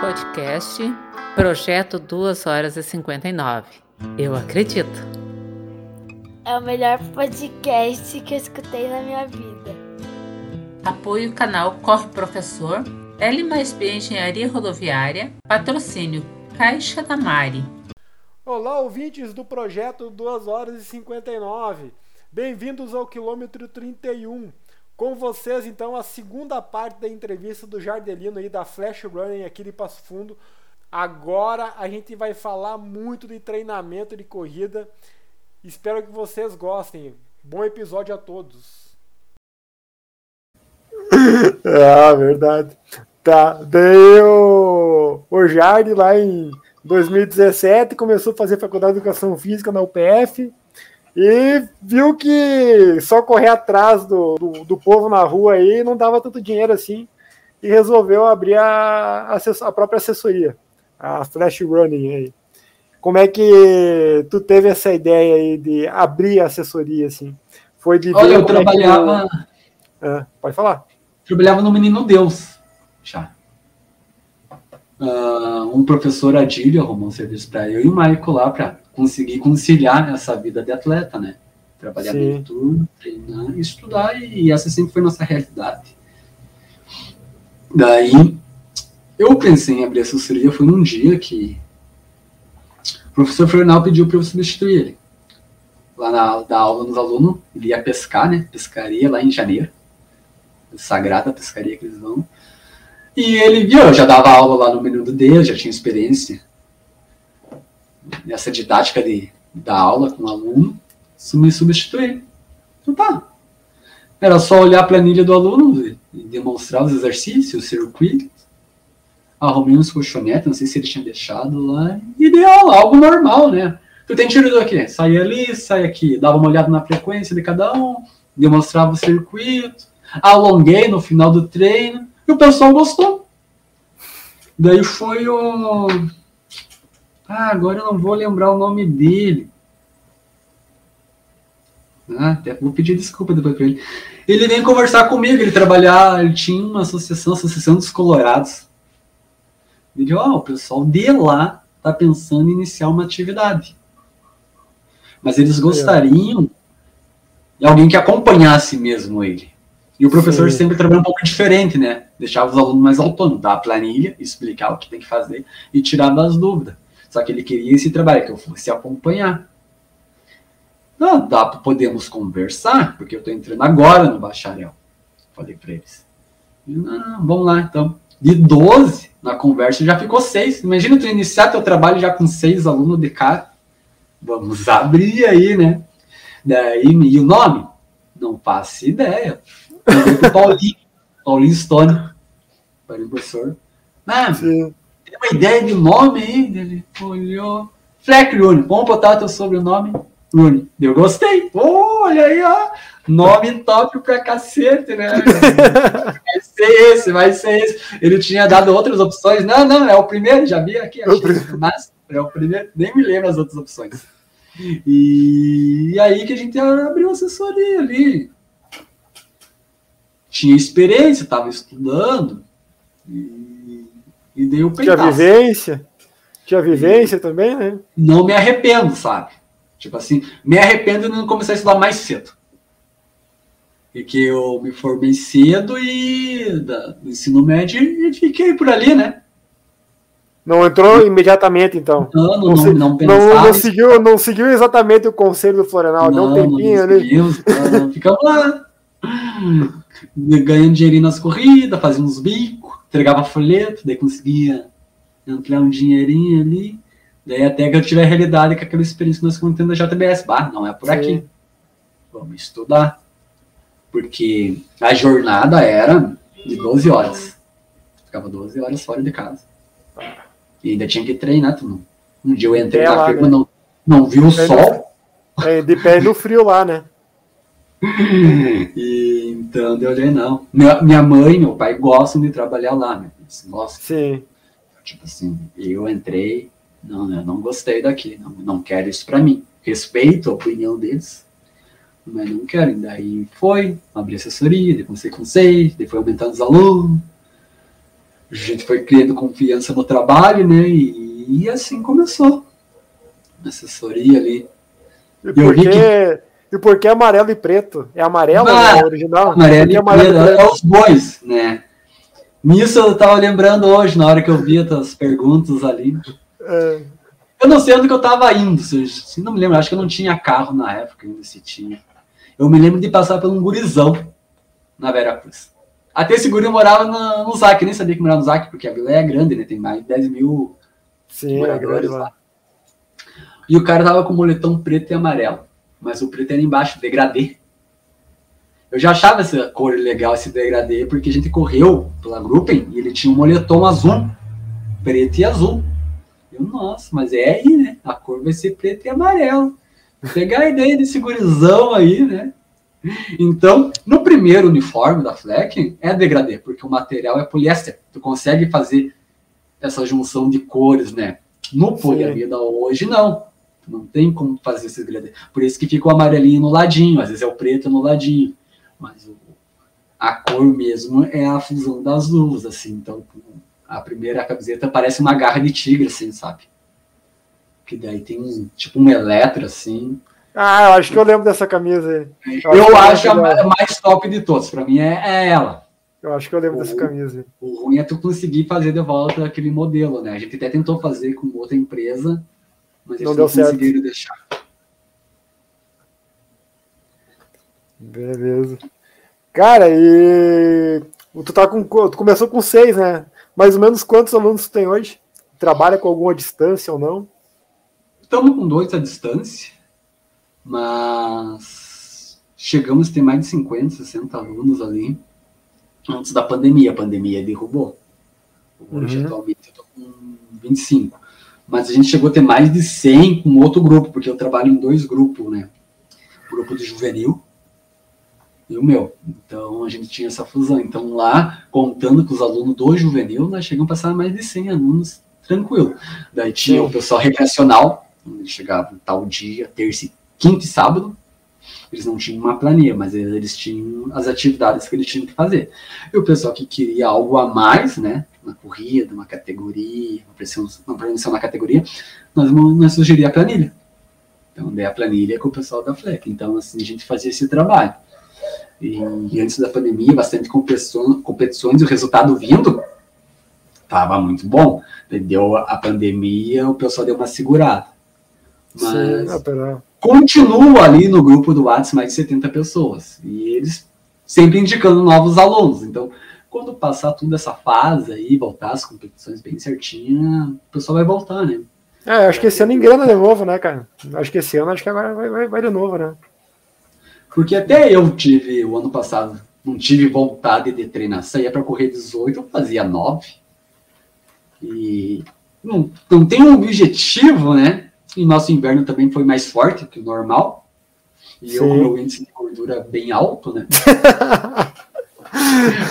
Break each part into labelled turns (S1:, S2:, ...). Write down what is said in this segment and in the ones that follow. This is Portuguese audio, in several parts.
S1: podcast Projeto 2 horas e 59. Eu acredito.
S2: É o melhor podcast que eu escutei na minha vida.
S1: Apoio canal Corre Professor, L mais B Engenharia Rodoviária, patrocínio Caixa da Mari.
S3: Olá, ouvintes do projeto 2 horas e 59. Bem-vindos ao quilômetro 31. Com vocês, então, a segunda parte da entrevista do Jardelino aí da Flash Running aqui de Passo Fundo. Agora a gente vai falar muito de treinamento de corrida. Espero que vocês gostem. Bom episódio a todos. ah, verdade. Tá, daí o, o Jardim lá em 2017 começou a fazer faculdade de educação física na UPF e viu que só correr atrás do, do, do, povo na rua aí não dava tanto dinheiro assim e resolveu abrir a, a, a, própria assessoria, a Flash Running aí. Como é que tu teve essa ideia aí de abrir a assessoria assim? Foi de
S4: Olha, eu trabalhava.
S3: É pode falar.
S4: Trabalhava no Menino Deus, já. Uh, um professor Adílio arrumou um serviço para eu e o Maico lá para conseguir conciliar essa vida de atleta, né? Trabalhar bem tudo, treinar, estudar, e essa sempre foi nossa realidade. Daí, eu pensei em abrir assessoria, foi num dia que o professor Fernal pediu para eu substituir ele. Lá na da aula nos alunos, ele ia pescar, né? Pescaria lá em janeiro. Sagrada pescaria que eles vão. E ele viu, eu já dava aula lá no Menudo dele, já tinha experiência nessa didática de, da aula com o aluno, me substituir. Então tá. Era só olhar a planilha do aluno e demonstrar os exercícios, o circuito. Arrumei uns colchonetes, não sei se ele tinha deixado lá, e dei aula, algo normal, né? Tu tem tiro daqui, sai ali, sai aqui, dava uma olhada na frequência de cada um, demonstrava o circuito, alonguei no final do treino, e o pessoal gostou. Daí foi o ah, agora eu não vou lembrar o nome dele. Ah, até vou pedir desculpa depois para ele. Ele veio conversar comigo, ele trabalhar, ele tinha uma associação, Associação dos Colorados. Ele ó, oh, o pessoal de lá tá pensando em iniciar uma atividade. Mas eles gostariam de alguém que acompanhasse mesmo ele. E o professor Sim. sempre trabalha um pouco diferente, né? Deixava os alunos mais autônomos, dar a planilha, explicar o que tem que fazer e tirar das dúvidas. Só que ele queria esse trabalho, que eu fosse acompanhar. Não, dá, podemos conversar, porque eu estou entrando agora no bacharel. Falei para eles. Não, não, vamos lá então. De 12 na conversa já ficou seis. Imagina tu iniciar teu trabalho já com seis alunos de cara. Vamos abrir aí, né? Daí, e o nome? Não faço ideia. Paulinho, Paulinho Stone, professor. Ah, Sim tem uma ideia de nome aí? Ele olhou. Fleck Rooney, vamos botar teu sobrenome? Rooney. Eu gostei. Oh, olha aí, ó. Nome top pra cacete, né? vai ser esse, vai ser esse. Ele tinha dado outras opções. Não, não, é o primeiro, já vi aqui. Achei, mas é o primeiro, nem me lembro as outras opções. E, aí que a gente abriu assessoria ali. Tinha experiência, estava estudando. E e dei o
S3: peitaço. Tinha vivência? Tinha vivência e também, né?
S4: Não me arrependo, sabe? Tipo assim, me arrependo de não começar a estudar mais cedo. E que eu me formei cedo e da, do ensino médio e fiquei por ali, né?
S3: Não entrou imediatamente, então.
S4: Não, não, não, não,
S3: não, não seguiu, não seguiu exatamente o conselho do Florenal, deu um tempinho ali.
S4: Não, ficamos lá. Ganhando dinheirinho nas corridas, fazendo uns bicos entregava folheto, daí conseguia entrar um dinheirinho ali. Daí até que eu tive a realidade com aquela experiência que nós contamos da JBS. Bah, não é por Sim. aqui. Vamos estudar. Porque a jornada era de 12 horas. Ficava 12 horas fora de casa. E ainda tinha que treinar. Tu Um dia eu entrei na firma, né? não, não vi o sol.
S3: É, de pé no frio lá, né?
S4: e, então eu olhei, não. Minha, minha mãe e meu pai gostam de trabalhar lá, né? Nossa.
S3: Sim.
S4: Tipo assim, eu entrei, não, eu não gostei daqui, não, não quero isso para mim. Respeito a opinião deles, mas não quero. Daí foi, abri assessoria, depois com seis, depois aumentando os alunos. A gente foi criando confiança no trabalho, né? E, e assim começou. Assessoria ali.
S3: E
S4: Eu
S3: por
S4: vi
S3: que, e por que amarelo e preto? É amarelo
S4: Ah,
S3: né, o original?
S4: Amarelo e
S3: amarelo
S4: preto, é os dois, né? Nisso eu tava lembrando hoje, na hora que eu vi as perguntas ali.
S3: É,
S4: Eu não sei onde que eu tava indo, se, se não me lembro, acho que eu não tinha carro na época ainda se tinha. Eu me lembro de passar por um gurizão na Vera Cruz. Até esse guri morava no, no ZAC, eu nem sabia que morava no ZAC, porque a vila é grande, né? Tem mais de 10 mil
S3: sim, é
S4: moradores
S3: grande
S4: lá.
S3: lá.
S4: E o cara tava com moletom preto e amarelo. Mas o preto era embaixo, degradê. Eu já achava essa cor legal, esse degradê, porque a gente correu pela Gruppen e ele tinha um moletom azul, preto e azul. Eu, nossa, mas é aí, né? A cor vai ser preto e amarelo. Pegar a ideia desse gurizão aí, né? Então, no primeiro uniforme da Fleck é degradê, porque o material é poliéster. Tu consegue fazer essa junção de cores, né? No poliamida hoje, não. Não tem como fazer esse degradê. Por isso que fica o amarelinho no ladinho, às vezes é o preto no ladinho. Mas o- a cor mesmo é a fusão das luvas, assim. Então, a primeira camiseta parece uma garra de tigre, assim, sabe? Que daí tem um, tipo um eletro, assim.
S3: Ah, eu acho que eu lembro dessa camisa aí.
S4: Eu,
S3: que
S4: acho a
S3: lembro
S4: ma-
S3: dela.
S4: mais top de todos. Pra mim é, é ela.
S3: Eu acho que eu lembro dessa
S4: Uhum.
S3: camisa.
S4: O ruim é tu conseguir fazer de volta aquele modelo, né? A gente até tentou fazer com outra empresa, mas
S3: Não
S4: eles
S3: deu
S4: não
S3: certo.
S4: deixar.
S3: Beleza. Cara, e tu tá com tu começou com seis, né? Mais ou menos quantos alunos tu tem hoje? Trabalha com alguma distância ou não?
S4: Estamos com dois à distância, mas chegamos a ter mais de 50, 60 alunos ali antes da pandemia. A pandemia derrubou. Hoje,
S3: Uhum.
S4: atualmente, eu estou com 25. Mas a gente chegou a ter mais de 100 com outro grupo, porque eu trabalho em dois grupos, né? O grupo do juvenil e o meu. Então a gente tinha essa fusão. Então lá, contando com os alunos do juvenil, nós chegamos a passar mais de 100 alunos tranquilo. Daí tinha o pessoal recreacional, onde eles chegavam tal dia, terça, quinta e sábado. Eles não tinham uma planilha, mas eles tinham as atividades que eles tinham que fazer. E o pessoal que queria algo a mais, né? Uma corrida, uma categoria, uma prevenção, uma prevenção na categoria, nós, nós sugeria a planilha. Então, daí a planilha é com o pessoal da FLEC. Então, assim, a gente fazia esse trabalho. E, e antes da pandemia, bastante competições, competições o resultado vindo estava muito bom. Deu a pandemia, o pessoal deu uma segurada. Mas
S3: Sim,
S4: continua ali no grupo do WhatsApp mais de 70 pessoas. E eles sempre indicando novos alunos. Então, quando passar toda essa fase aí, voltar as competições bem certinha, o pessoal vai voltar, né?
S3: É, acho que esse ano engrena de novo, né, cara? Acho que esse ano, acho que agora vai, vai, vai de novo, né?
S4: Porque até eu tive, o ano passado, não tive vontade de treinar. Saía para correr 18, eu fazia 9. E não, não tem um objetivo, né? E nosso inverno também foi mais forte que o normal. E eu
S3: Sim.
S4: com meu índice de gordura bem alto, né?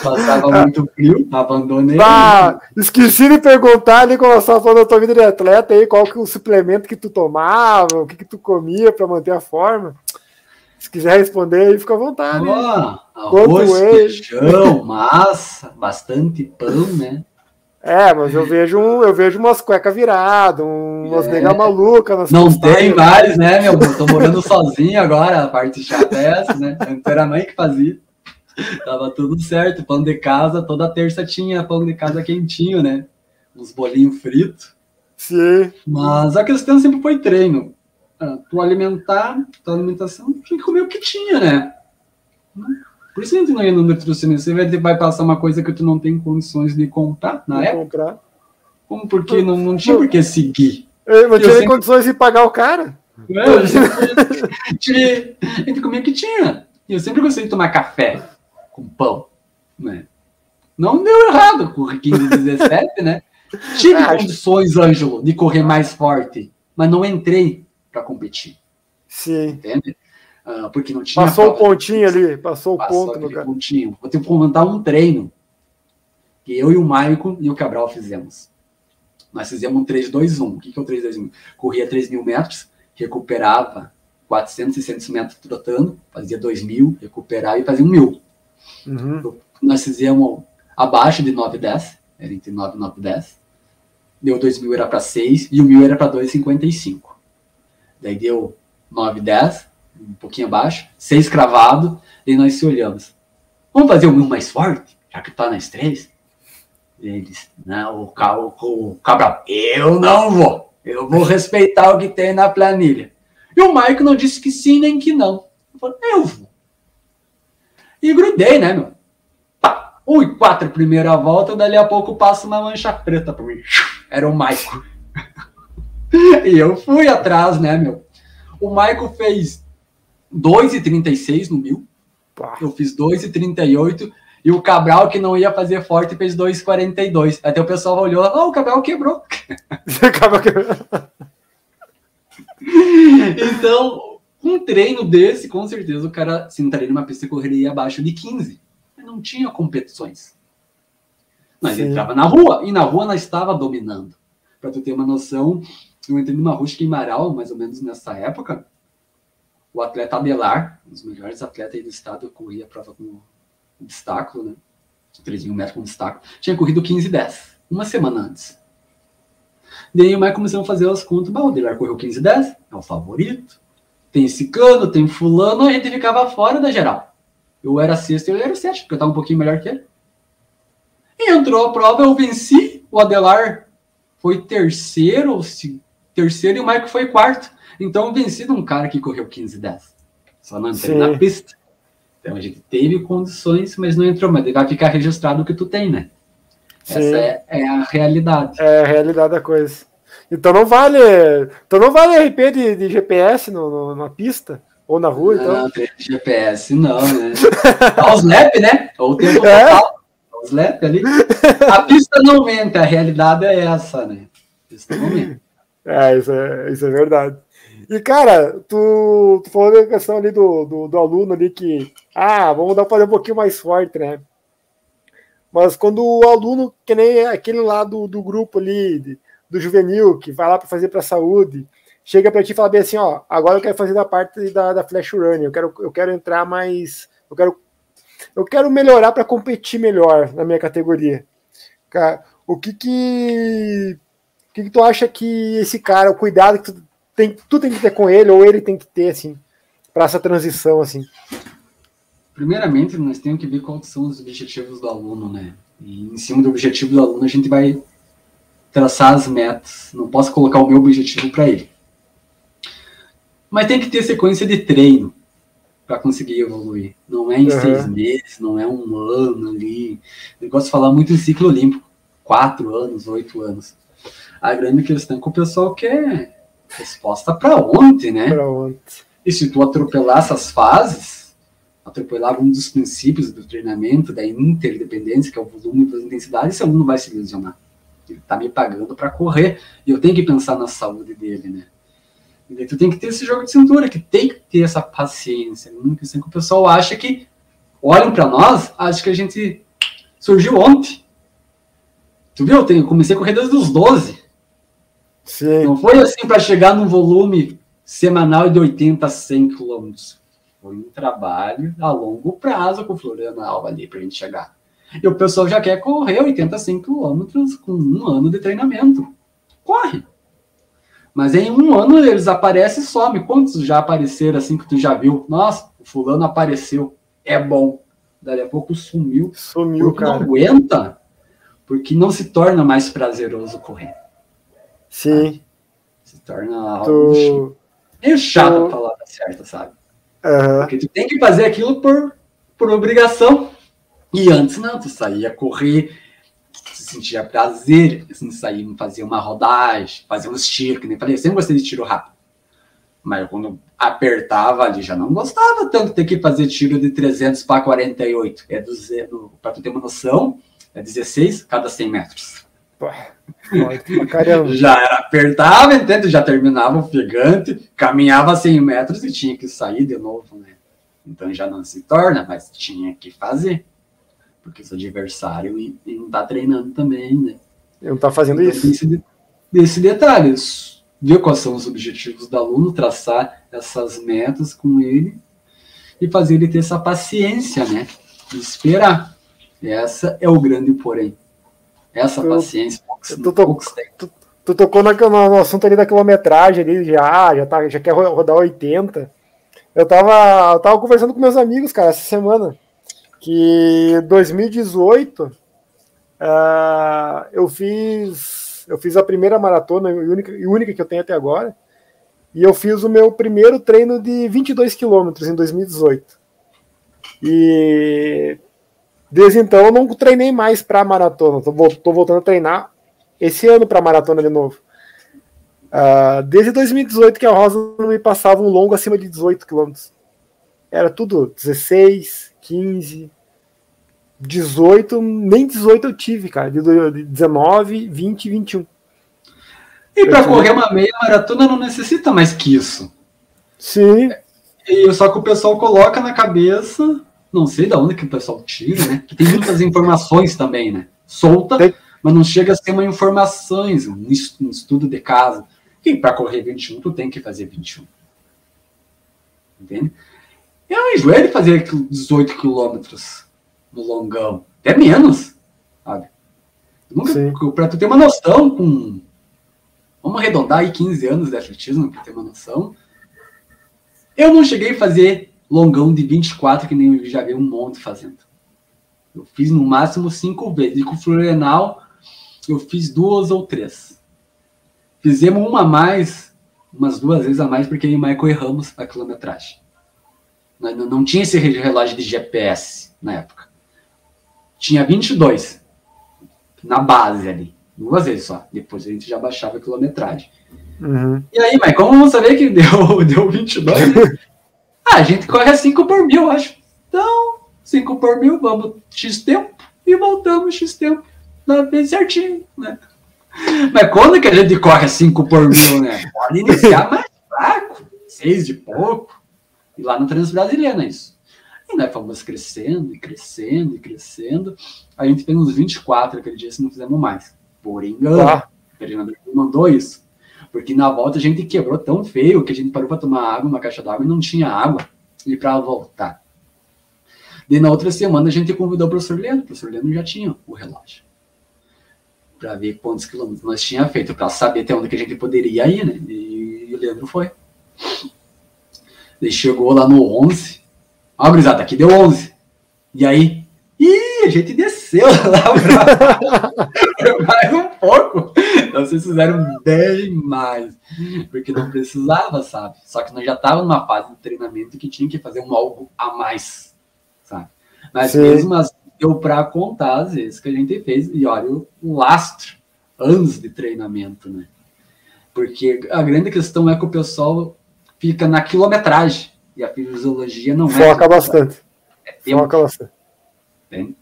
S4: Passava muito frio, abandonei.
S3: Ah, esqueci de perguntar ali quando estávamos falando da tua vida de atleta aí, qual que é o suplemento que tu tomava, o que, que tu comia para manter a forma. Se quiser responder aí, fica à vontade.
S4: Ó,
S3: Quanto
S4: arroz,
S3: whey?
S4: feijão, massa, bastante pão, né?
S3: É, mas eu vejo, um, eu vejo umas cuecas viradas, um- umas
S4: É.
S3: nega maluca
S4: Não tem mais, né, meu? Eu tô morando sozinho agora, a parte chata é essa, né? Antes era a mãe que fazia. Tava tudo certo, pão de casa, toda terça tinha pão de casa quentinho, né? Uns bolinhos fritos.
S3: Sim,
S4: Mas a questão sempre foi treino. Ah, Tu alimentar, tua alimentação, tinha que comer o que tinha, né? Por isso que a gente não ia no nutricionista. Você vai, passar uma coisa que tu não tem condições de comprar na
S3: vou
S4: época.
S3: comprar.
S4: Como porque não, não tinha por que seguir.
S3: Eu não
S4: Eu sempre-
S3: condições de pagar o cara.
S4: Né? A gente, a gente comia o que tinha. E eu sempre gostei de tomar café com pão. Né? Não deu errado com 15, 17, né? Tive
S3: Ah,
S4: condições, Ângelo, de correr mais forte, mas não entrei para competir,
S3: Sim.
S4: entende? Ah, porque não tinha.
S3: Passou o pontinho ali, passou o ponto no cara.
S4: pontinho. Vou ter que montar um treino que eu e o Maicon e o Cabral fizemos. Nós fizemos um 3-2-1. O que que é o 3-2-1? Corria 3 mil metros, recuperava 400, 600 metros trotando, fazia 2 mil, recuperava e fazia 1 mil.
S3: Uhum.
S4: Nós fizemos abaixo de 9 10 era entre 9 e 9 e 10. Deu 2 mil era para 6 e o mil era para 2,55. Daí deu 9 e 10, um pouquinho abaixo, 6 cravado, e nós se olhamos. Vamos fazer o mil mais forte, já que tá nas três? E ele disse, não, o, o, o Cabral, eu não vou. Eu vou respeitar o que tem na planilha. E o Maico não disse que sim nem que não. Eu falei, eu vou. E grudei, né, meu? Pá, um e quatro primeira volta, dali a pouco passa uma mancha preta pra mim. Era o Maico. e eu fui atrás, né, meu? O Maico fez 2,36 no mil. Eu fiz 2,38 e o Cabral, que não ia fazer forte, fez 2,42. Até o pessoal olhou, oh, o Cabral quebrou. Cabral quebrou. então, um treino desse, com certeza o cara, se entraria numa pista, correria abaixo de 15. Mas não tinha competições. Nós Sim. entrava na rua, e na rua nós estava dominando. Para tu ter uma noção, eu entrei numa rústica em Marau, mais ou menos nessa época. O atleta Abelar, um dos melhores atletas do estado, corria a prova com obstáculo, né? 3 mil metros com obstáculo. Tinha corrido 15 e 10, uma semana antes. Daí o Mike começou a fazer as contas. O Adelar correu 15 e 10, é o favorito. Tem esse cano, tem fulano, a gente ficava fora da geral. Eu era sexto e ele era sétimo, porque eu estava um pouquinho melhor que ele. E entrou a prova, eu venci. O Adelar foi terceiro, terceiro e o Mike foi quarto. Então eu venci de um cara que correu 15 e 10. Só não entrei Sim. na pista. Então a gente teve condições, mas não entrou. Mas vai ficar registrado o que tu tem, né? Sim. Essa é, é, a realidade.
S3: É a realidade da coisa. Então não vale. Então não vale RP de, de GPS no, no, na pista ou na rua. Então.
S4: Não, tem GPS não, né? Os LEP, né? Ou o tempo é? total. Os LEP ali. A pista não mente, a realidade é essa, né? A pista não mente.
S3: É, isso é, isso é verdade. E, cara, tu, tu falou da questão ali do, do, do, aluno ali que, ah, vamos dar fazer um pouquinho mais forte, né? Mas quando o aluno, que nem aquele lá do, do grupo ali, de, do juvenil, que vai lá para fazer para a saúde, chega para ti e fala bem assim, ó, agora eu quero fazer da parte da, da flash running, eu quero, eu quero entrar mais, eu quero, eu quero melhorar para competir melhor na minha categoria. Cara, o que que, o que que tu acha que esse cara, o cuidado que tu tem, tu tem que ter com ele ou ele tem que ter assim para essa transição assim?
S4: Primeiramente, nós temos que ver quais são os objetivos do aluno, né? E em cima do objetivo do aluno, a gente vai traçar as metas. Não posso colocar o meu objetivo para ele. Mas tem que ter sequência de treino para conseguir evoluir. Não é em uhum. seis meses, não é um ano ali. Eu gosto de falar muito em ciclo olímpico. Quatro anos, oito anos. A grande questão é que o pessoal quer resposta para ontem, né?
S3: Para ontem.
S4: E se tu atropelar essas fases, atropelar um dos princípios do treinamento, da interdependência, que é o volume das intensidades, esse aluno vai se lesionar. Ele está me pagando para correr e eu tenho que pensar na saúde dele, né? E daí tu tem que ter esse jogo de cintura, que tem que ter essa paciência. Não que o pessoal acha que olham para nós, acha que a gente surgiu ontem. Tu viu? Eu comecei a correr desde os 12. Sim. Não foi assim para chegar num volume semanal de 80 a 100 quilômetros. Foi um trabalho a longo prazo com o Floriano Alva ali para a gente chegar. E o pessoal já quer correr 85 quilômetros com um ano de treinamento. Corre! Mas em um ano eles aparecem e somem. Quantos já apareceram assim que tu já viu? Nossa, o fulano apareceu. É bom. Daí a pouco sumiu.
S3: Sumiu,
S4: porque
S3: cara.
S4: Não aguenta. Porque não se torna mais prazeroso correr.
S3: Sim.
S4: Se torna algo tu... meio chato tu... falar certo, sabe?
S3: Uhum.
S4: Porque tu tem que fazer aquilo por, por obrigação. E antes não, tu saía correr, tu sentia prazer assim, sair, fazer uma rodagem, fazer uns tiros, que nem falei, eu sempre gostei de tiro rápido. Mas quando apertava ali, já não gostava tanto de ter que fazer tiro de 300 para 48. É para tu ter uma noção, é 16 cada 100 metros. já era apertava, entende? Já terminava ofegante, caminhava 100 metros e tinha que sair de novo, né? Então já não se torna, mas tinha que fazer. Porque seu adversário e, e não tá treinando também, né?
S3: Ele não tá fazendo então, isso.
S4: Desse, desse detalhe, ver quais são os objetivos do aluno, traçar essas metas com ele e fazer ele ter essa paciência, né? De esperar. Essa é o grande porém. Essa
S3: Tu-
S4: paciência, poucos,
S3: tu
S4: poucos.
S3: Tu tocou na- no, assunto ali da quilometragem ali, já, já, tá, já quer ro- rodar 80. Eu tava, eu tava conversando com meus amigos, cara, essa semana, que 2018 ah, eu fiz eu fiz a primeira maratona e única, única que eu tenho até agora, e eu fiz o meu primeiro treino de 22 quilômetros em 2018. E desde então eu não treinei mais para maratona, tô voltando a treinar esse ano para maratona de novo. Ah, desde 2018 que a Rosa não me passava um longo acima de 18 quilômetros. Era tudo 16, 15, 18, nem 18 eu tive, cara. De do- de 19, 20 21.
S4: E para correr uma meia maratona não necessita mais que isso.
S3: Sim,
S4: E só que o pessoal coloca na cabeça, não sei de onde que o pessoal tira, né? Que tem muitas informações também, né? Solta,
S3: Tem.
S4: mas não chega a ser uma informações, um es- estudo de caso. Que para correr 21, tu tem que fazer 21. Entende? Eu enjoei de fazer 18 quilômetros no longão. Até menos, sabe? Nunca,
S3: Sim.
S4: pra tu ter uma noção, com. Vamos arredondar aí 15 anos de atletismo, pra ter uma noção. Eu não cheguei a fazer longão de 24, que nem eu já vi um monte fazendo. Eu fiz no máximo cinco vezes. E com o Florenal, eu fiz duas ou três. Fizemos uma a mais, umas duas vezes a mais, porque eu e o Michael erramos a quilometragem. Não, não- tinha esse relógio de GPS na época. Tinha 22 na base ali. Duas vezes só. Depois a gente já baixava a quilometragem.
S3: Uhum.
S4: E aí, mas como vamos saber que deu, deu 22? Né? ah, a gente corre a 5 por mil, acho. Então, 5 por mil, vamos X tempo e voltamos X tempo. Dá bem certinho, né? Mas quando que a gente corre a 5 por mil, né? Pode iniciar mais fraco, 6 de pouco. E lá no Transbrasiliano é isso. E nós fomos crescendo e crescendo e crescendo. A gente fez uns 24 aquele dia, se não fizemos mais. Por engano.
S3: Tá.
S4: O Fernando mandou isso. Porque na volta a gente quebrou tão feio que a gente parou para tomar água, uma caixa d'água, e não tinha água. E para voltar. Daí na outra semana a gente convidou o professor Leandro. O professor Leandro já tinha o relógio. Para ver quantos quilômetros nós tinha feito, para saber até onde que a gente poderia ir, né? E o Leandro foi. Ele chegou lá no 11. Ó, gurizada, aqui deu 11. E aí? Ih, a gente desceu lá pra mais um pouco. Então vocês fizeram bem mais. Porque não precisava, sabe? Só que nós já estávamos numa fase de treinamento que tinha que fazer um algo a mais, sabe? Mas
S3: Sim.
S4: mesmo assim, deu para contar as vezes que a gente fez. E olha o lastro, anos de treinamento, né? Porque a grande questão é que o pessoal fica na quilometragem. E a fisiologia não é.
S3: Foca bastante.
S4: É tempo.
S3: Foca bastante.
S4: Tem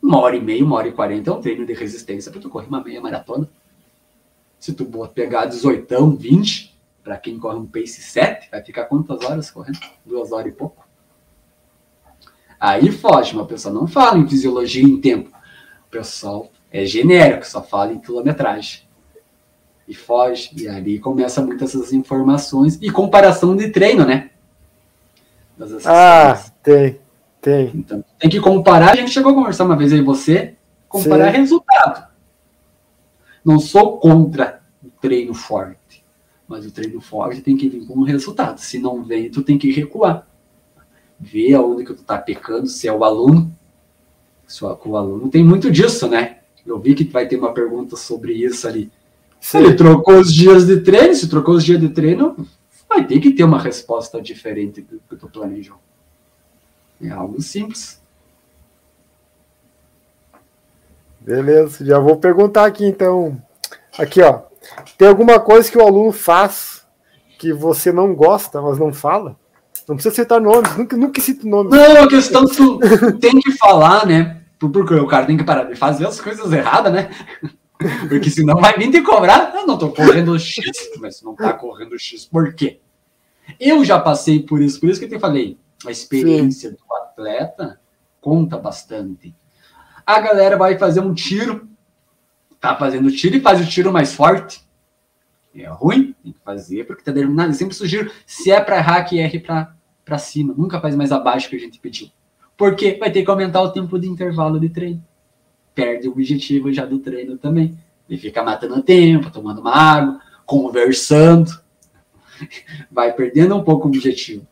S4: uma hora e meia, uma hora e quarenta é um treino de resistência para tu correr uma meia maratona. Se tu pegar 18, 20, para quem corre um pace 7, vai ficar quantas horas correndo? Duas horas e pouco. Aí foge, mas o pessoal não fala em fisiologia em tempo. O pessoal é genérico, só fala em quilometragem. E foge, e ali começa muitas essas informações e comparação de treino, né?
S3: Ah, tem. Tem.
S4: Então, tem que comparar. A gente chegou a conversar uma vez aí, você, comparar
S3: Sim.
S4: resultado. Não sou contra o treino forte, mas o treino forte tem que vir com um resultado. Se não vem, tu tem que recuar. Ver aonde que tu tá pecando, se é o aluno. Se o, o aluno tem muito disso, né? Eu vi que vai ter uma pergunta sobre isso ali. Se ele trocou os dias de treino, se trocou os dias de treino, vai ter que ter uma resposta diferente do que tu planejou. É algo simples.
S3: Beleza, já vou perguntar aqui então. Aqui, ó. Tem alguma coisa que o aluno faz que você não gosta, mas não fala? Não precisa citar nomes, nunca, nunca cito nomes.
S4: Não, a questão que tu tem que falar, né? Porque o cara tem que parar de fazer as coisas erradas, né? Porque senão vai vir te cobrar. Eu não tô correndo X, mas não tá correndo X, por quê? Eu já passei por isso, por isso que eu te falei. A experiência do atleta conta bastante. A galera vai fazer um tiro, tá fazendo tiro e faz o tiro mais forte. É ruim, tem que fazer, porque tá determinado. Eu sempre sugiro, se é para errar, que erre pra, pra cima. Nunca faz mais abaixo que a gente pediu. Porque vai ter que aumentar o tempo de intervalo de treino. Perde o objetivo já do treino também. Ele fica matando tempo, tomando uma água, conversando. Vai perdendo um pouco o objetivo.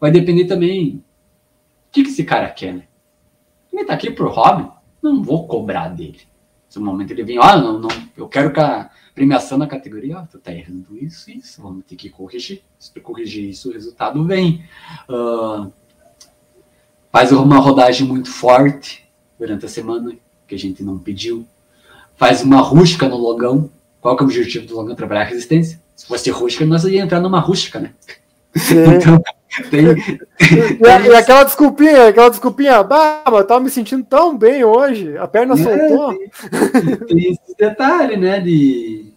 S4: Vai depender também o que, que esse cara quer, né? Ele tá aqui pro hobby, não vou cobrar dele. Se no momento ele vem, ó, ah, não, não, eu quero que a premiação na categoria, ó, tu tá errando isso, isso, vamos ter que corrigir. Se tu corrigir isso, o resultado vem. Uh, faz uma rodagem muito forte durante a semana, que a gente não pediu. Faz uma rústica no logão. Qual que é o objetivo do logão? Trabalhar a resistência. Se fosse rústica, nós ia entrar numa rústica, né?
S3: Então, tem, e, e, aquela desculpinha, aquela desculpinha, bah, mas eu tava me sentindo tão bem hoje, a perna é, soltou.
S4: Tem, tem esse detalhe, né? De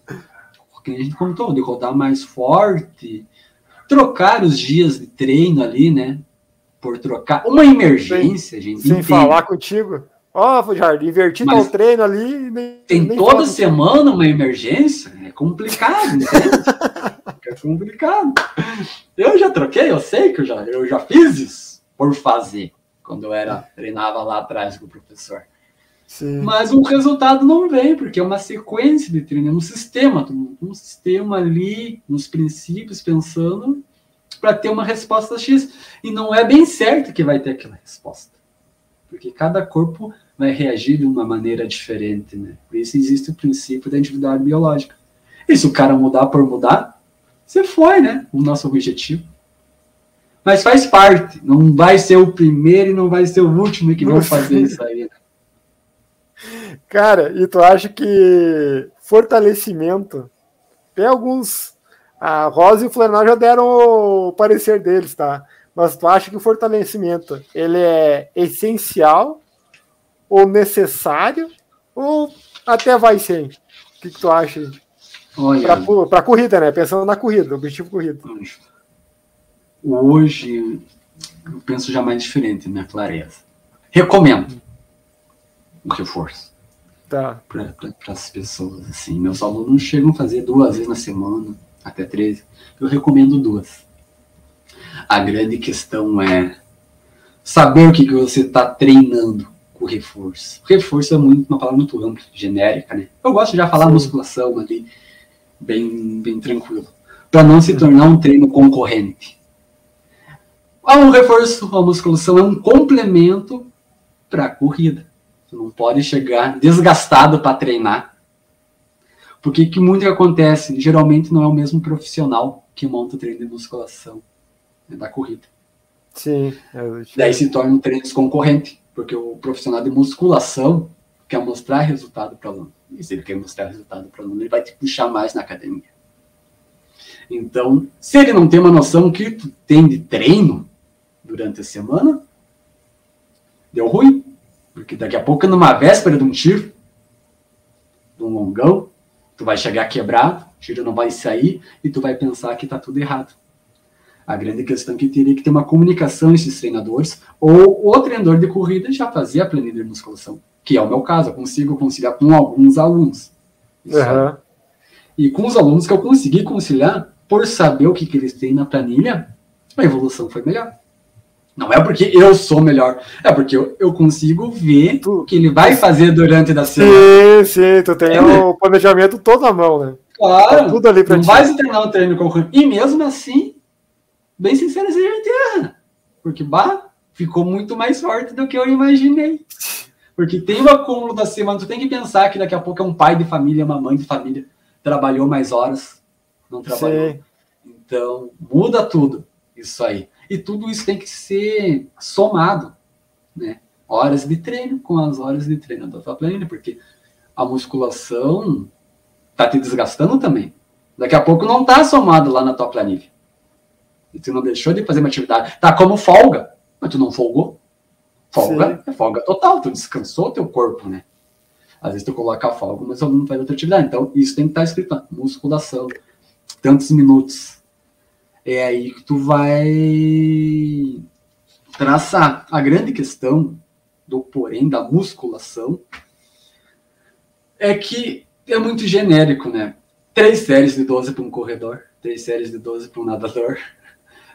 S4: que a gente comentou, de rodar mais forte, trocar os dias de treino ali, né? Por trocar. Uma emergência,
S3: sem, gente. Sem entende. falar contigo. Ó, oh, Jardim, inverti o treino ali.
S4: Nem, tem nem toda semana uma emergência? É complicado, entende? é complicado. Eu já troquei, eu sei que eu já, eu já fiz isso por fazer, quando eu era treinava lá atrás com o professor. Sim. Mas o resultado não vem, porque é uma sequência de treino, é um sistema, um sistema ali, nos princípios, pensando para ter uma resposta X. E não é bem certo que vai ter aquela resposta. Porque cada corpo vai reagir de uma maneira diferente, né? Por isso existe o princípio da individualidade biológica. E se o cara mudar por mudar, você foi, né? O nosso objetivo. Mas faz parte. Não vai ser o primeiro e não vai ser o último que vão fazer isso aí. Né?
S3: Cara, e tu acha que fortalecimento. Tem alguns. A Rosa e o Flanel já deram o parecer deles, tá? Mas tu acha que o fortalecimento ele é essencial ou necessário ou até vai ser? O que, que tu acha? Para a corrida, né? Pensando na corrida, objetivo corrida.
S4: Hoje, eu penso já mais diferente, minha clareza. Recomendo o reforço.
S3: Tá.
S4: Para as pessoas, assim. Meus alunos chegam a fazer duas vezes na semana, até três. Eu recomendo duas. A grande questão é saber o que, que você está treinando o reforço. Reforço é muito, uma palavra muito ampla, genérica, né? Eu gosto de já falar Sim. musculação ali bem, bem tranquilo, para não se tornar um treino concorrente. Um reforço, a musculação é um complemento para a corrida. Você não pode chegar desgastado para treinar. Porque que muito que acontece? Geralmente não é o mesmo profissional que monta o treino de musculação né, da corrida.
S3: Sim.
S4: Daí se torna um treino concorrente, porque o profissional de musculação quer mostrar resultado para o aluno. E se ele quer mostrar resultado para o aluno, ele vai te puxar mais na academia. Então, se ele não tem uma noção que tu tem de treino durante a semana, deu ruim. Porque daqui a pouco, numa véspera de um tiro, de um longão, tu vai chegar quebrado, o tiro não vai sair e tu vai pensar que está tudo errado. A grande questão é que teria que ter uma comunicação entre esses treinadores, ou o treinador de corrida já fazia a planilha de musculação que é o meu caso, eu consigo conciliar com alguns alunos.
S3: Uhum.
S4: E com os alunos que eu consegui conciliar, por saber o que, que eles têm na planilha, a evolução foi melhor. Não é porque eu sou melhor, é porque eu, eu consigo ver o que ele vai fazer durante a semana.
S3: Sim, sim, tu tem é, o né? planejamento todo à mão, né?
S4: Claro, tá tudo ali pra não ti. vai se treinar um treino com E mesmo assim, bem sincero, você já erra. Porque, bah, ficou muito mais forte do que eu imaginei. Porque tem o acúmulo da semana, tu tem que pensar que daqui a pouco é um pai de família, uma mãe de família, trabalhou mais horas, não trabalhou. Sim. Então, muda tudo isso aí. E tudo isso tem que ser somado, né? Horas de treino com as horas de treino da tua planilha, porque a musculação tá te desgastando também. Daqui a pouco não tá somado lá na tua planilha. E tu não deixou de fazer uma atividade. Tá como folga, mas tu não folgou. Folga Sim. é folga total, tu descansou teu corpo, né? Às vezes tu coloca a folga, mas não faz outra atividade. Então, isso tem que estar escrito lá, musculação, tantos minutos. É aí que tu vai traçar. A grande questão do porém da musculação é que é muito genérico, né? Três séries de 12 para um corredor, três séries de 12 para um nadador,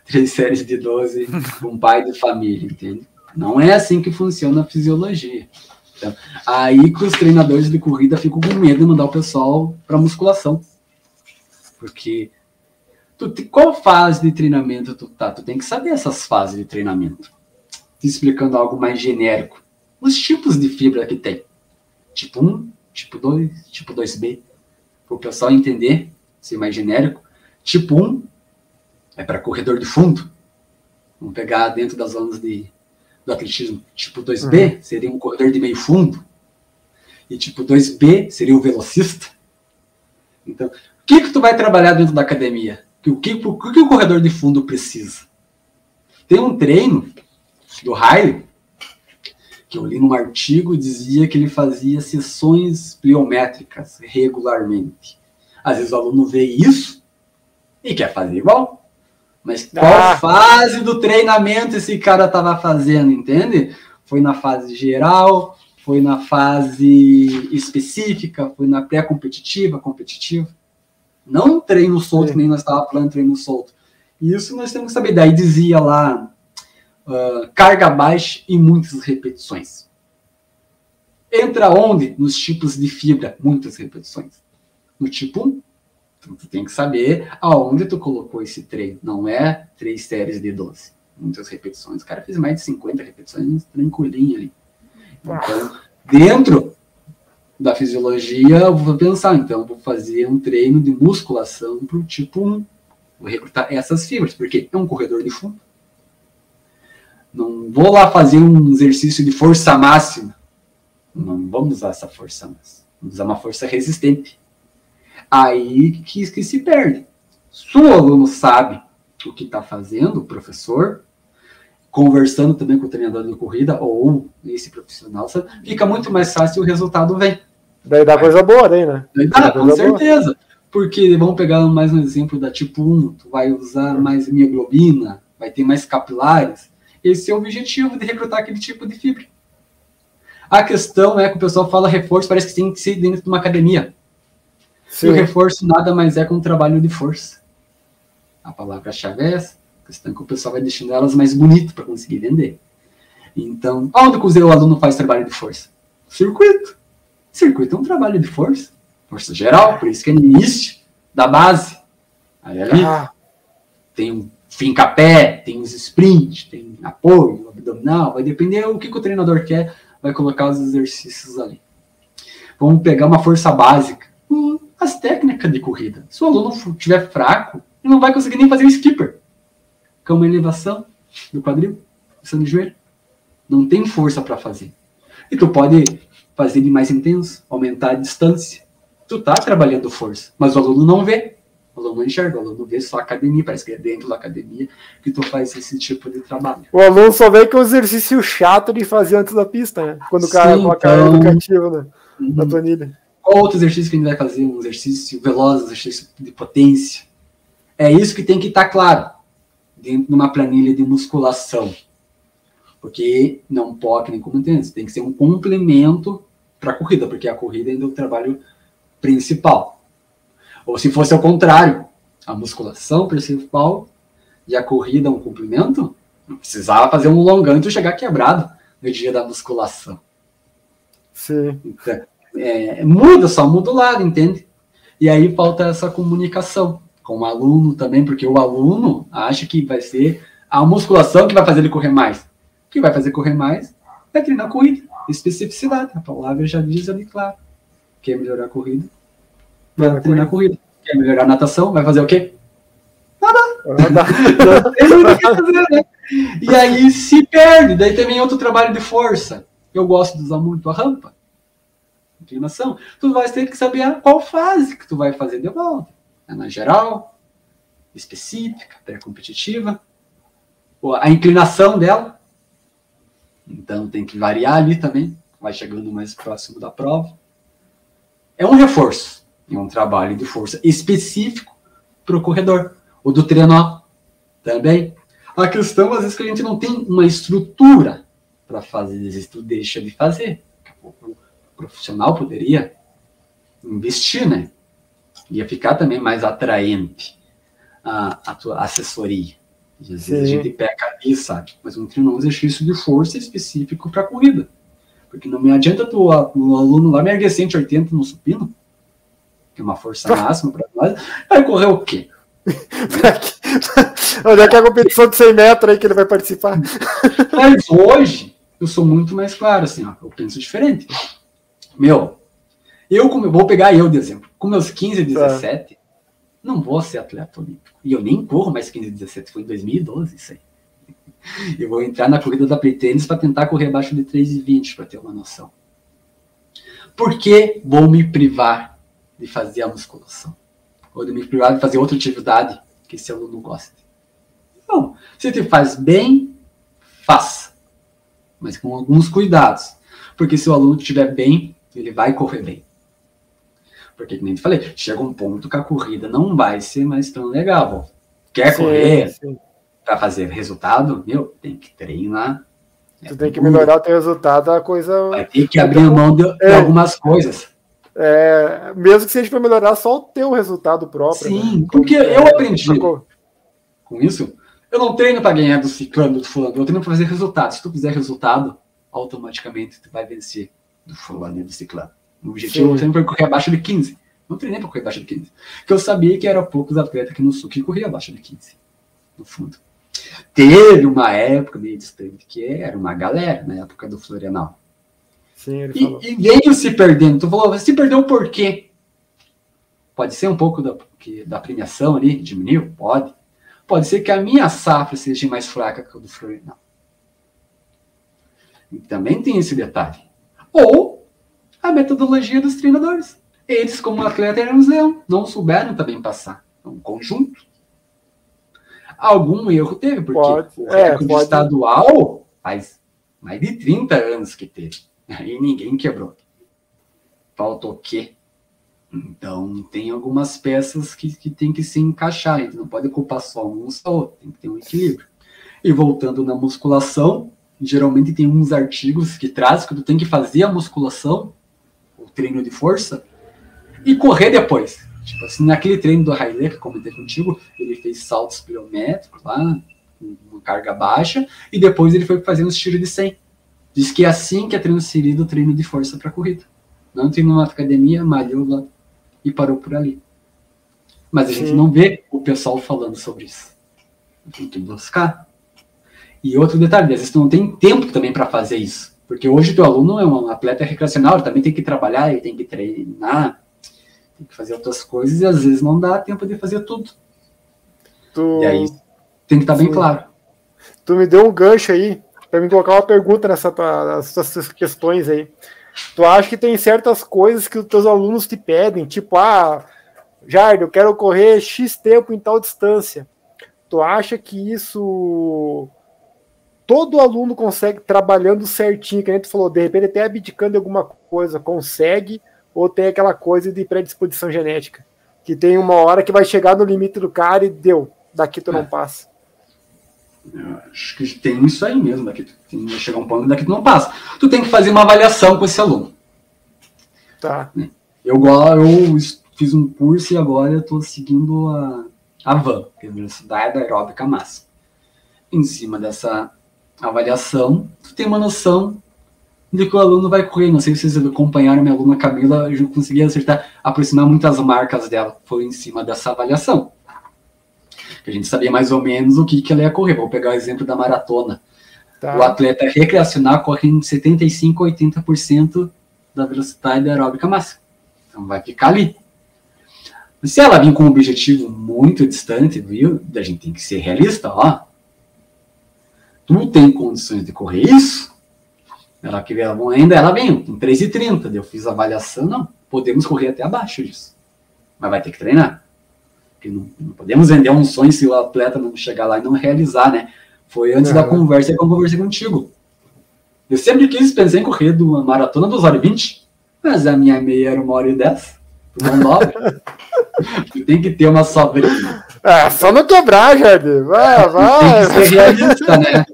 S4: três séries de 12 para um pai de família, entende? Não é assim que funciona a fisiologia. Então, aí que os treinadores de corrida ficam com medo de mandar o pessoal para musculação. Porque tu, qual fase de treinamento tu tá? Tu tem que saber essas fases de treinamento. Te explicando algo mais genérico. Os tipos de fibra que tem. Tipo 1, tipo 2, tipo 2B. Para o pessoal entender, ser mais genérico. Tipo 1 é para corredor de fundo. Vamos pegar dentro das zonas de, do atletismo. Tipo 2B uhum. seria um corredor de meio fundo. E tipo 2B seria o velocista. Então, o que, que tu vai trabalhar dentro da academia? O que, o que o corredor de fundo precisa? Tem um treino do Riley, que eu li num artigo, dizia que ele fazia sessões pliométricas regularmente. Às vezes o aluno vê isso e quer fazer igual. Mas qual ah. fase do treinamento esse cara estava fazendo, entende? Foi na fase geral, foi na fase específica, foi na pré-competitiva, competitiva. Não treino solto, Sim. nem nós estávamos falando treino solto. Isso nós temos que saber. Daí dizia lá, uh, carga baixa e muitas repetições. Entra onde? Nos tipos de fibra, muitas repetições. No tipo 1, então, tu tem que saber aonde tu colocou esse treino. Não é três séries de 12. Muitas repetições. O cara fez mais de 50 repetições tranquilinho ali. Então, dentro da fisiologia, eu vou pensar, então, vou fazer um treino de musculação para o tipo 1. Vou recrutar essas fibras, porque é um corredor de fundo. Não vou lá fazer um exercício de força máxima. Não vamos usar essa força máxima. Vamos usar uma força resistente. Aí que, que se perde. Se o aluno sabe o que está fazendo, o professor, conversando também com o treinador de corrida ou esse profissional, fica muito mais fácil e o resultado vem.
S3: Daí dá coisa boa, daí, né?
S4: Daí dá, com certeza. Boa. Porque vamos pegar mais um exemplo da tipo 1, tu vai usar mais mioglobina, vai ter mais capilares. Esse é o objetivo de recrutar aquele tipo de fibra. A questão é que o pessoal fala reforço, parece que tem que ser dentro de uma academia. Sim. E o reforço nada mais é que um trabalho de força. A palavra-chave é essa. A questão é que o pessoal vai deixando elas mais bonitas para conseguir vender. Então, onde o aluno faz trabalho de força? Circuito. Circuito é um trabalho de força. Força geral, por isso que é início da base. Aí ali ah. tem um finca-pé, tem os sprint, tem apoio, abdominal, vai depender do que, que o treinador quer, vai colocar os exercícios ali. Vamos pegar uma força básica as técnicas de corrida. Se o aluno estiver fraco, ele não vai conseguir nem fazer o skipper, que é uma elevação do quadril, do joelho. Não tem força para fazer. E tu pode fazer ele mais intenso, aumentar a distância. Tu tá trabalhando força, mas o aluno não vê. O aluno não enxerga, o aluno vê só a academia, parece que é dentro da academia que tu faz esse tipo de trabalho.
S3: O aluno só vê que é um exercício chato de fazer antes da pista, né? Quando o cara coloca então... educativo né? Uhum. na planilha.
S4: Qual outro exercício que a gente vai fazer? Um exercício veloz, um exercício de potência. É isso que tem que estar claro dentro de uma planilha de musculação. Porque não pode, nem como entende, tem que ser um complemento para a corrida, porque a corrida ainda é o trabalho principal. Ou se fosse ao contrário, a musculação principal e a corrida um complemento, não precisava fazer um longão e chegar quebrado no dia da musculação.
S3: Sim.
S4: Então, é, muda, só muda o lado, entende? E aí falta essa comunicação com o aluno também, porque o aluno acha que vai ser a musculação que vai fazer ele correr mais. O que vai fazer correr mais é treinar corrida, especificidade. A palavra já diz ali claro. Quer melhorar a corrida? Vai treinar a corrida. Quer melhorar a natação? Vai fazer o quê? Nada. fazer, né? E aí se perde. Daí também outro trabalho de força. Eu gosto de usar muito a rampa inclinação, tu vai ter que saber qual fase que tu vai fazer de volta. É na geral, específica, pré-competitiva, a inclinação dela. Então tem que variar ali também, vai chegando mais próximo da prova. É um reforço, é um trabalho de força específico para o corredor. O do treino também. A questão, às vezes, que a gente não tem uma estrutura para fazer, às vezes tu deixa de fazer profissional poderia investir, né? Ia ficar também mais atraente a, a tua assessoria. Às vezes Sim. a gente peca ali, sabe? Mas um treino é um exercício de força específico para corrida. Porque não me adianta tu, o aluno lá me erguer 180 no supino, que é uma força máxima para nós, vai correr o quê?
S3: Onde é que é a competição de 100 metros aí que ele vai participar?
S4: Mas hoje, eu sou muito mais claro, assim, ó, eu penso diferente. Meu, eu vou pegar eu de exemplo. Com meus 15, 17, tá. não vou ser atleta olímpico. E eu nem corro mais 15, 17, foi em 2012 isso aí. Eu vou entrar na corrida da Play Tennis para tentar correr abaixo de 3,20, para ter uma noção. Por que vou me privar de fazer a musculação? Ou de me privar de fazer outra atividade que esse aluno gosta? Não. Se te faz bem, faça. Mas com alguns cuidados. Porque se o aluno estiver bem, ele vai correr bem. Porque, como eu falei, chega um ponto que a corrida não vai ser mais tão legal. Quer sim, correr? Para fazer resultado, meu, tem que treinar.
S3: Tu tem que melhorar o teu resultado, a coisa.
S4: Vai ter que abrir mão de, é, algumas coisas.
S3: É, mesmo que seja para melhorar só o teu resultado próprio.
S4: Sim, né? porque é, eu aprendi com isso. Eu não treino para ganhar do ciclano, do fulano, eu treino para fazer resultado. Se tu fizer resultado, automaticamente tu vai vencer do fulano e do ciclano. O objetivo é sempre correr abaixo de 15. Não treinei para correr abaixo de 15. Porque eu sabia que eram poucos atletas aqui no sul que corriam abaixo de 15. No fundo. Teve uma época meio distante que era uma galera, na época do Florianal. Sim, ele falou. E, e veio se perdendo. Tu falou, se perdeu por quê? Pode ser um pouco da, que, da premiação ali, diminuiu? Pode. Pode ser que a minha safra seja mais fraca que a do Florianal. E também tem esse detalhe. Ou a metodologia dos treinadores. Eles, como atleta, eram os leão. Não souberam também passar. É um conjunto. Algum erro teve, porque pode, o é, recorde pode... estadual faz mais de 30 anos que teve. E ninguém quebrou. Faltou o quê? Então, tem algumas peças que, que tem que se encaixar. A gente não pode culpar só um ou só outro. Tem que ter um equilíbrio. E voltando na musculação, geralmente tem uns artigos que trazem que tu tem que fazer a musculação, o treino de força, e correr depois. Tipo assim, naquele treino do Haile que eu comentei contigo, ele fez saltos pirométricos lá, com uma carga baixa, e depois ele foi fazendo os tiros de 100. Diz que é assim que é transferido o treino de força para corrida. Não treinou na academia, malhou lá e parou por ali. Mas a Sim. gente não vê o pessoal falando sobre isso. Tem que buscar. E outro detalhe, às vezes tu não tem tempo também para fazer isso. Porque hoje teu aluno é um atleta recreacional, ele também tem que trabalhar, ele tem que treinar, tem que fazer outras coisas e às vezes não dá tempo de fazer tudo. Tu... E aí tem que estar tá bem claro.
S3: Tu me deu um gancho aí para me colocar uma pergunta nessa nessas questões aí. Tu acha que tem certas coisas que os teus alunos te pedem, tipo, ah, Jardim, eu quero correr X tempo em tal distância. Tu acha que isso todo aluno consegue trabalhando certinho, que a gente falou, de repente até abdicando de alguma coisa, consegue ou tem aquela coisa de predisposição genética, que tem uma hora que vai chegar no limite do cara e deu, daqui tu é. não passa.
S4: Eu acho que tem isso aí mesmo, daqui tu tem, vai chegar um ponto daqui tu não passa. Tu tem que fazer uma avaliação com esse aluno.
S3: Tá.
S4: Eu, eu fiz um curso e agora eu estou seguindo a, a VAN, que é a Velocidade Aeróbica Máxima. Em cima dessa avaliação, tu tem uma noção de que o aluno vai correr. Não sei se vocês acompanharam minha aluna Camila, eu consegui acertar, aproximar muitas marcas dela. Foi em cima dessa avaliação. A gente sabia mais ou menos o que, que ela ia correr. Vou pegar o exemplo da maratona. Tá. O atleta recreacional corre em 75% a 80% da velocidade aeróbica máxima. Então vai ficar ali. Se ela vir com um objetivo muito distante, viu? A gente tem que ser realista, ó. Tu tem condições de correr isso? Ela queria ainda, ela vem com 3,30. Eu fiz a avaliação, não. Podemos correr até abaixo disso. Mas vai ter que treinar. Porque não, não podemos vender um sonho se o atleta não chegar lá e não realizar, né? Foi antes da conversa que eu conversei contigo. Eu sempre quis, pensei em correr de uma maratona dos horas 20, mas a minha meia era uma hora e dez. Não nove. tu tem que ter uma sobrinha.
S3: É, só não quebrar, Jardim. Vai, vai. Tem que ser realista,
S4: né?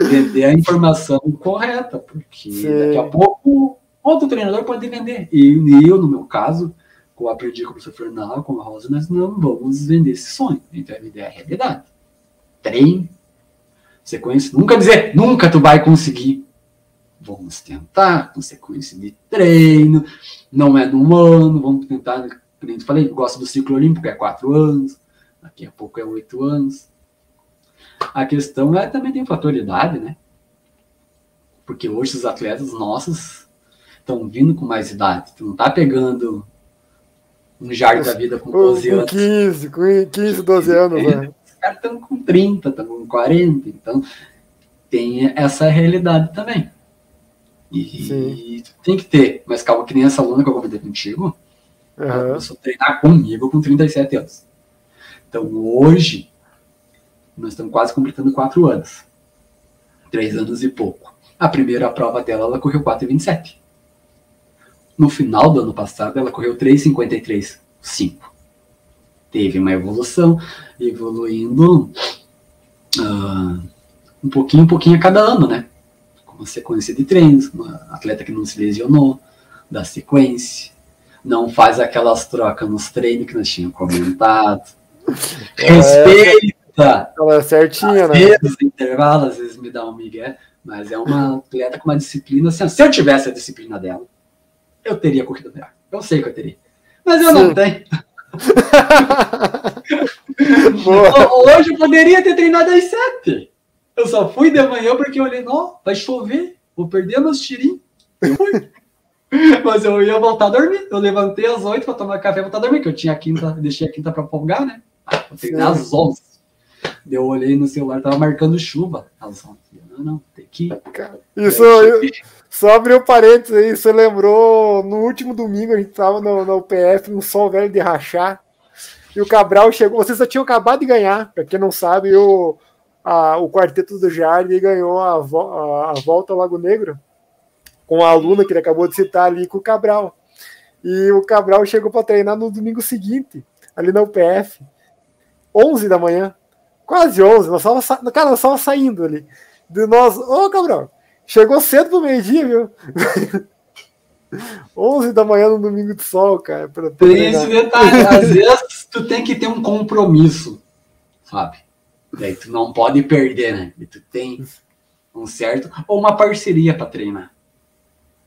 S4: vender a informação correta, porque Sim. daqui a pouco outro treinador pode vender. E eu, no meu caso, como eu aprendi com o professor Fernando, com a Rosa, nós não vamos vender esse sonho. Então, a ideia é a realidade. Treine, sequência, nunca dizer, nunca tu vai conseguir. Vamos tentar, com sequência de treino, não é num ano, vamos tentar, como eu falei, gosto do ciclo olímpico, é quatro anos, daqui a pouco é oito anos. A questão é também tem fator de idade, né? Porque hoje os atletas nossos estão vindo com mais idade. Tu não tá pegando um jardim da vida com 12
S3: com
S4: anos.
S3: 15, com 15, 12 anos, né?
S4: Os caras estão com 30, estão com 40, então tem essa realidade também. E,
S3: Sim.
S4: tem que ter, mas calma, que nem essa aluna que eu comentei contigo, ela
S3: Aham.
S4: começou a treinar comigo com 37 anos. Então hoje, nós estamos quase completando 4 anos. 3 anos e pouco. A primeira prova dela, ela correu 4,27. No final do ano passado, ela correu 3,53, 5. Teve uma evolução, evoluindo ah, um pouquinho, um pouquinho a cada ano, né? Com uma sequência de treinos, uma atleta que não se lesionou, da sequência, não faz aquelas trocas nos treinos que nós tínhamos comentado. Respeita!
S3: Ela é certinha,
S4: Às
S3: né?
S4: vezes, intervalo, às vezes me dá um migué, mas é uma atleta com uma disciplina assim. Se eu tivesse a disciplina dela, eu teria corrido melhor. Eu sei que eu teria. Mas eu não
S3: Sim.
S4: tenho.
S3: Boa.
S4: Hoje eu poderia ter treinado às sete. Eu só fui de manhã porque eu olhei, não, vai chover, vou perder meus tirinhos. Eu fui. Mas eu ia voltar a dormir. Eu levantei às oito para tomar café e voltar a dormir, que eu tinha a quinta, deixei a quinta para folgar, né?
S3: Sim.
S4: às onze. Daí Eu olhei no celular, tava marcando chuva. Às onze. Não, não, tem que ir.
S3: Isso,
S4: Daí
S3: só abriu parênteses aí, você lembrou, no último domingo a gente tava no, no UPF, um sol velho de rachar, e o Cabral chegou, vocês só tinham acabado de ganhar, pra quem não sabe, o, a- o quarteto do Jardim ganhou a, vo- a- a volta ao Lago Negro, com a aluna que ele acabou de citar ali, com o Cabral. E o Cabral chegou para treinar no domingo seguinte, ali na UPF, 11 da manhã, quase 11, nós tava, sa- cara, nós tava saindo ali. De nós, ô Cabral, chegou cedo pro meio-dia, viu? 11 da manhã no domingo de sol, cara. Pra, pra
S4: Tem esse detalhe. Às vezes tu tem que ter um compromisso, sabe? Daí tu não pode perder, né? E tu tem um certo. Ou uma parceria para treinar.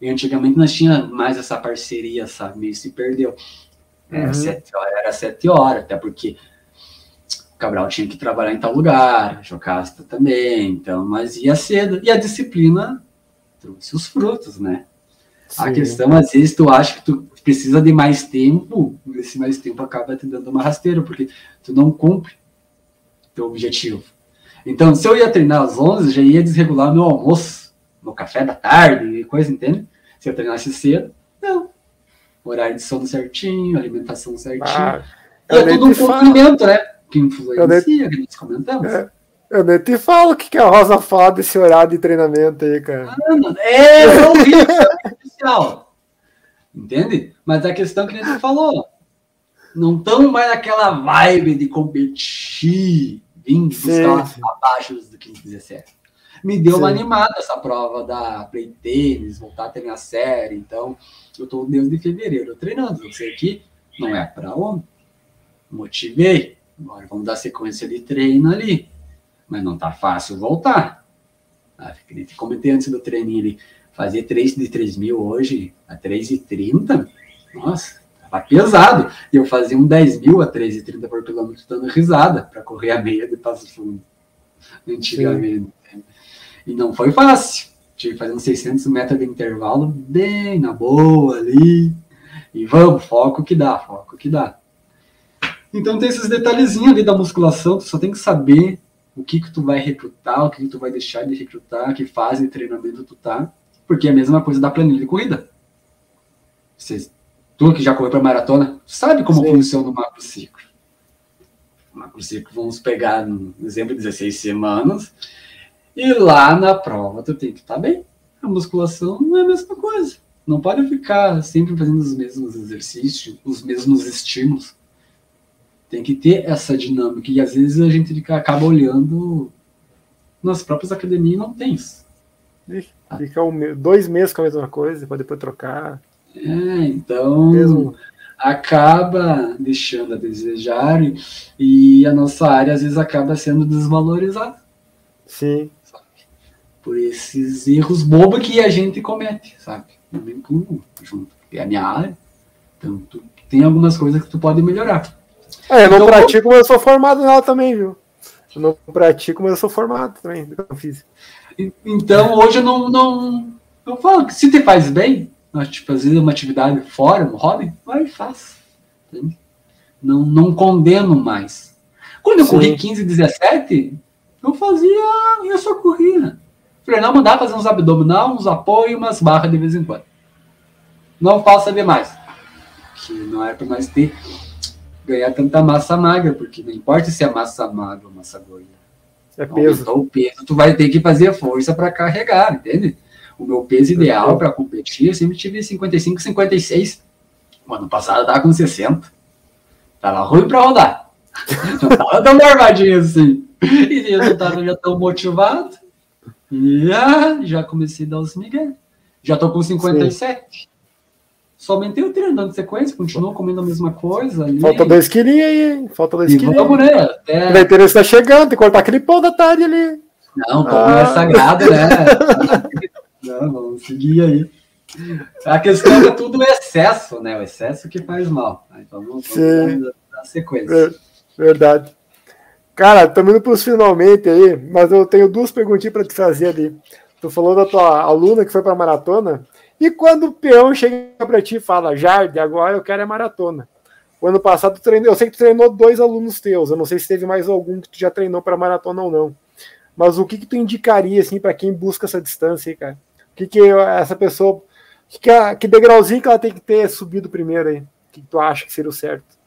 S4: E antigamente nós tinha mais essa parceria, sabe? Meio se perdeu. Era,
S3: Uhum.
S4: sete horas, era sete horas, até porque Cabral tinha que trabalhar em tal lugar, a Jocasta também, então, mas ia cedo. E a disciplina trouxe os frutos, né? A
S3: Sim.
S4: questão, às vezes, tu acha que tu precisa de mais tempo, esse mais tempo acaba te dando uma rasteira, porque tu não cumpre teu objetivo. Então, se eu ia treinar às 11, já ia desregular meu almoço, meu café da tarde e coisa, entende? Se eu treinasse cedo, não. Horário de sono certinho, alimentação certinho.
S3: Ah,
S4: é tudo um cumprimento, né? Que influencia, que nós comentamos.
S3: É. Eu nem te falo o que, que a Rosa fala desse horário de treinamento aí, cara.
S4: Mano, é horrível, é artificial. Entende? Mas a questão que a gente falou, não estão mais naquela vibe de competir,
S3: Sim,
S4: buscar
S3: sim.
S4: abaixo do 15, 17. Me deu uma
S3: Sim.
S4: animada essa prova da Play Tênis, voltar a treinar série. Então, eu estou desde fevereiro treinando. Eu sei que não é para homem. Motivei. Agora vamos dar sequência de treino ali. Mas não tá fácil voltar. Ah, comentei antes do treininho ali. Fazer 3 de 3 mil hoje a 3,30, nossa, tava pesado. E eu fazia um 10 mil a 3,30 por quilômetro dando risada para correr a meia de Passo Fundo. Antigamente. E não foi fácil. Tive que fazer uns 600 metros de intervalo, bem na boa ali. E vamos, foco que dá, foco que dá. Então tem esses detalhezinhos ali da musculação, tu só tem que saber o que que tu vai recrutar, o que que tu vai deixar de recrutar, que fase de treinamento tu tá, porque é a mesma coisa da planilha de corrida. Vocês, tu que já correu para maratona, sabe como
S3: Sim.
S4: funciona o macro ciclo. O macro ciclo, vamos pegar no exemplo 16 semanas, e lá na prova tu tem que estar bem. A musculação não é a mesma coisa. Não pode ficar sempre fazendo os mesmos exercícios, os mesmos estímulos. Tem que ter essa dinâmica. E às vezes a gente acaba olhando nas próprias academias e não tem isso.
S3: Fica um dois meses com a mesma coisa, pra depois trocar.
S4: É, então
S3: Mesmo.
S4: acaba deixando a desejar e, e a nossa área às vezes acaba sendo desvalorizada.
S3: Sim.
S4: por esses erros bobos que a gente comete, sabe? Eu me incluo junto, é a minha área. Então, tu, tem algumas coisas que tu pode melhorar.
S3: É, eu não
S4: Então,
S3: pratico, mas eu sou formado nela também, viu? Eu não pratico, mas eu sou formado também, educação física.
S4: E- Então, hoje eu não, não. Eu falo que se te faz bem, nós, tipo, às vezes uma atividade fora, um hobby, vai e faz. entende? Não, não condeno mais. Quando eu
S3: Sim.
S4: corri 15, 17, eu fazia. Eu só corria. Falei, não, mandar fazer uns abdominal, uns apoios, umas barras de vez em quando. Não faça demais. Que não é para nós ter ganhar tanta massa magra, porque não importa se é massa magra ou massa gorda.
S3: É peso.
S4: Aumentou o peso, tu vai ter que fazer força para carregar, entende? O meu peso ideal para competir, eu sempre tive 55, 56. O ano passado eu tava com 60. Tava ruim para rodar. Não tava tão armadinho assim. E eu não tava já tão motivado. E ah, já comecei a dar os migué. Já tô com 57. Só aumentei o treino dando sequência, continuo comendo a mesma coisa. Ali.
S3: Falta dois quilinhos aí, hein? Falta dois quilinhos.
S4: vamos, né?
S3: O
S4: Até...
S3: leiteiro tá chegando, tem que cortar aquele pão da tarde ali.
S4: Não, o pão
S3: Ah.
S4: é sagrado, né? Não, vamos seguir aí. A questão é tudo o excesso, né? O excesso que faz mal. Então vamos, vamos dar sequência.
S3: Ver- Verdade. Cara, estamos indo para os finalmente aí, mas eu tenho duas perguntinhas para te fazer ali. Tu falou da tua aluna que foi para maratona, e quando o peão chega para ti e fala, Jardim, agora eu quero é maratona. O ano passado treinou, eu sei que tu treinou dois alunos teus, eu não sei se teve mais algum que tu já treinou para maratona ou não. Mas o que, que tu indicaria assim para quem busca essa distância aí, cara? O que, que essa pessoa, que, que, que degrauzinho que ela tem que ter subido primeiro aí? O que, que tu acha que seria o certo?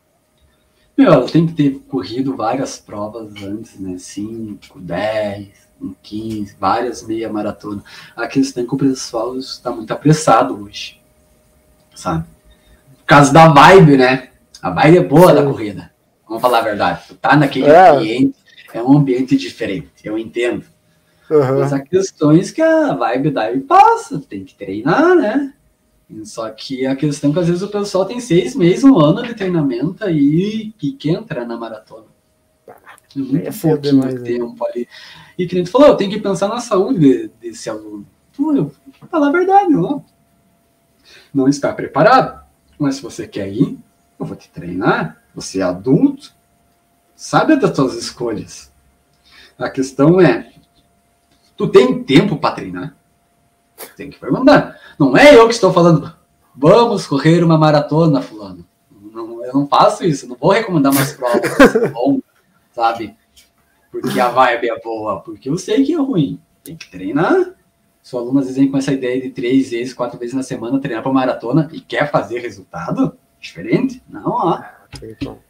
S4: Meu, ela tem que ter corrido várias provas antes, né? 5, 10, 15, várias meia maratona. A questão é que o pessoal está muito apressado hoje. Sabe? Por causa da vibe, né? A vibe é boa
S3: Sim.
S4: da corrida. Vamos falar a verdade. Tu tá naquele
S3: É.
S4: ambiente, é um ambiente diferente, eu entendo.
S3: Aham.
S4: Mas há questões que a vibe daí passa, tem que treinar, né? Só que a questão é que às vezes o pessoal tem seis meses, um ano de treinamento aí e quer entrar na maratona. É muito
S3: É
S4: pouquinho
S3: demais,
S4: tempo ali. E que nem tu falou, eu tenho que pensar na saúde de- desse aluno. Vou falar a verdade, não. Não está preparado. Mas se você quer ir, eu vou te treinar. Você é adulto, sabe das tuas escolhas. A questão é, tu tem tempo para treinar? Tem que perguntar. Não é eu que estou falando, vamos correr uma maratona, fulano. Não, eu não faço isso, não vou recomendar umas provas longas, sabe? Porque a vibe é boa, porque eu sei que é ruim. Tem que treinar. Se o aluno às vezes vem com essa ideia de três vezes, quatro vezes na semana treinar para maratona e quer fazer resultado diferente, não, ó.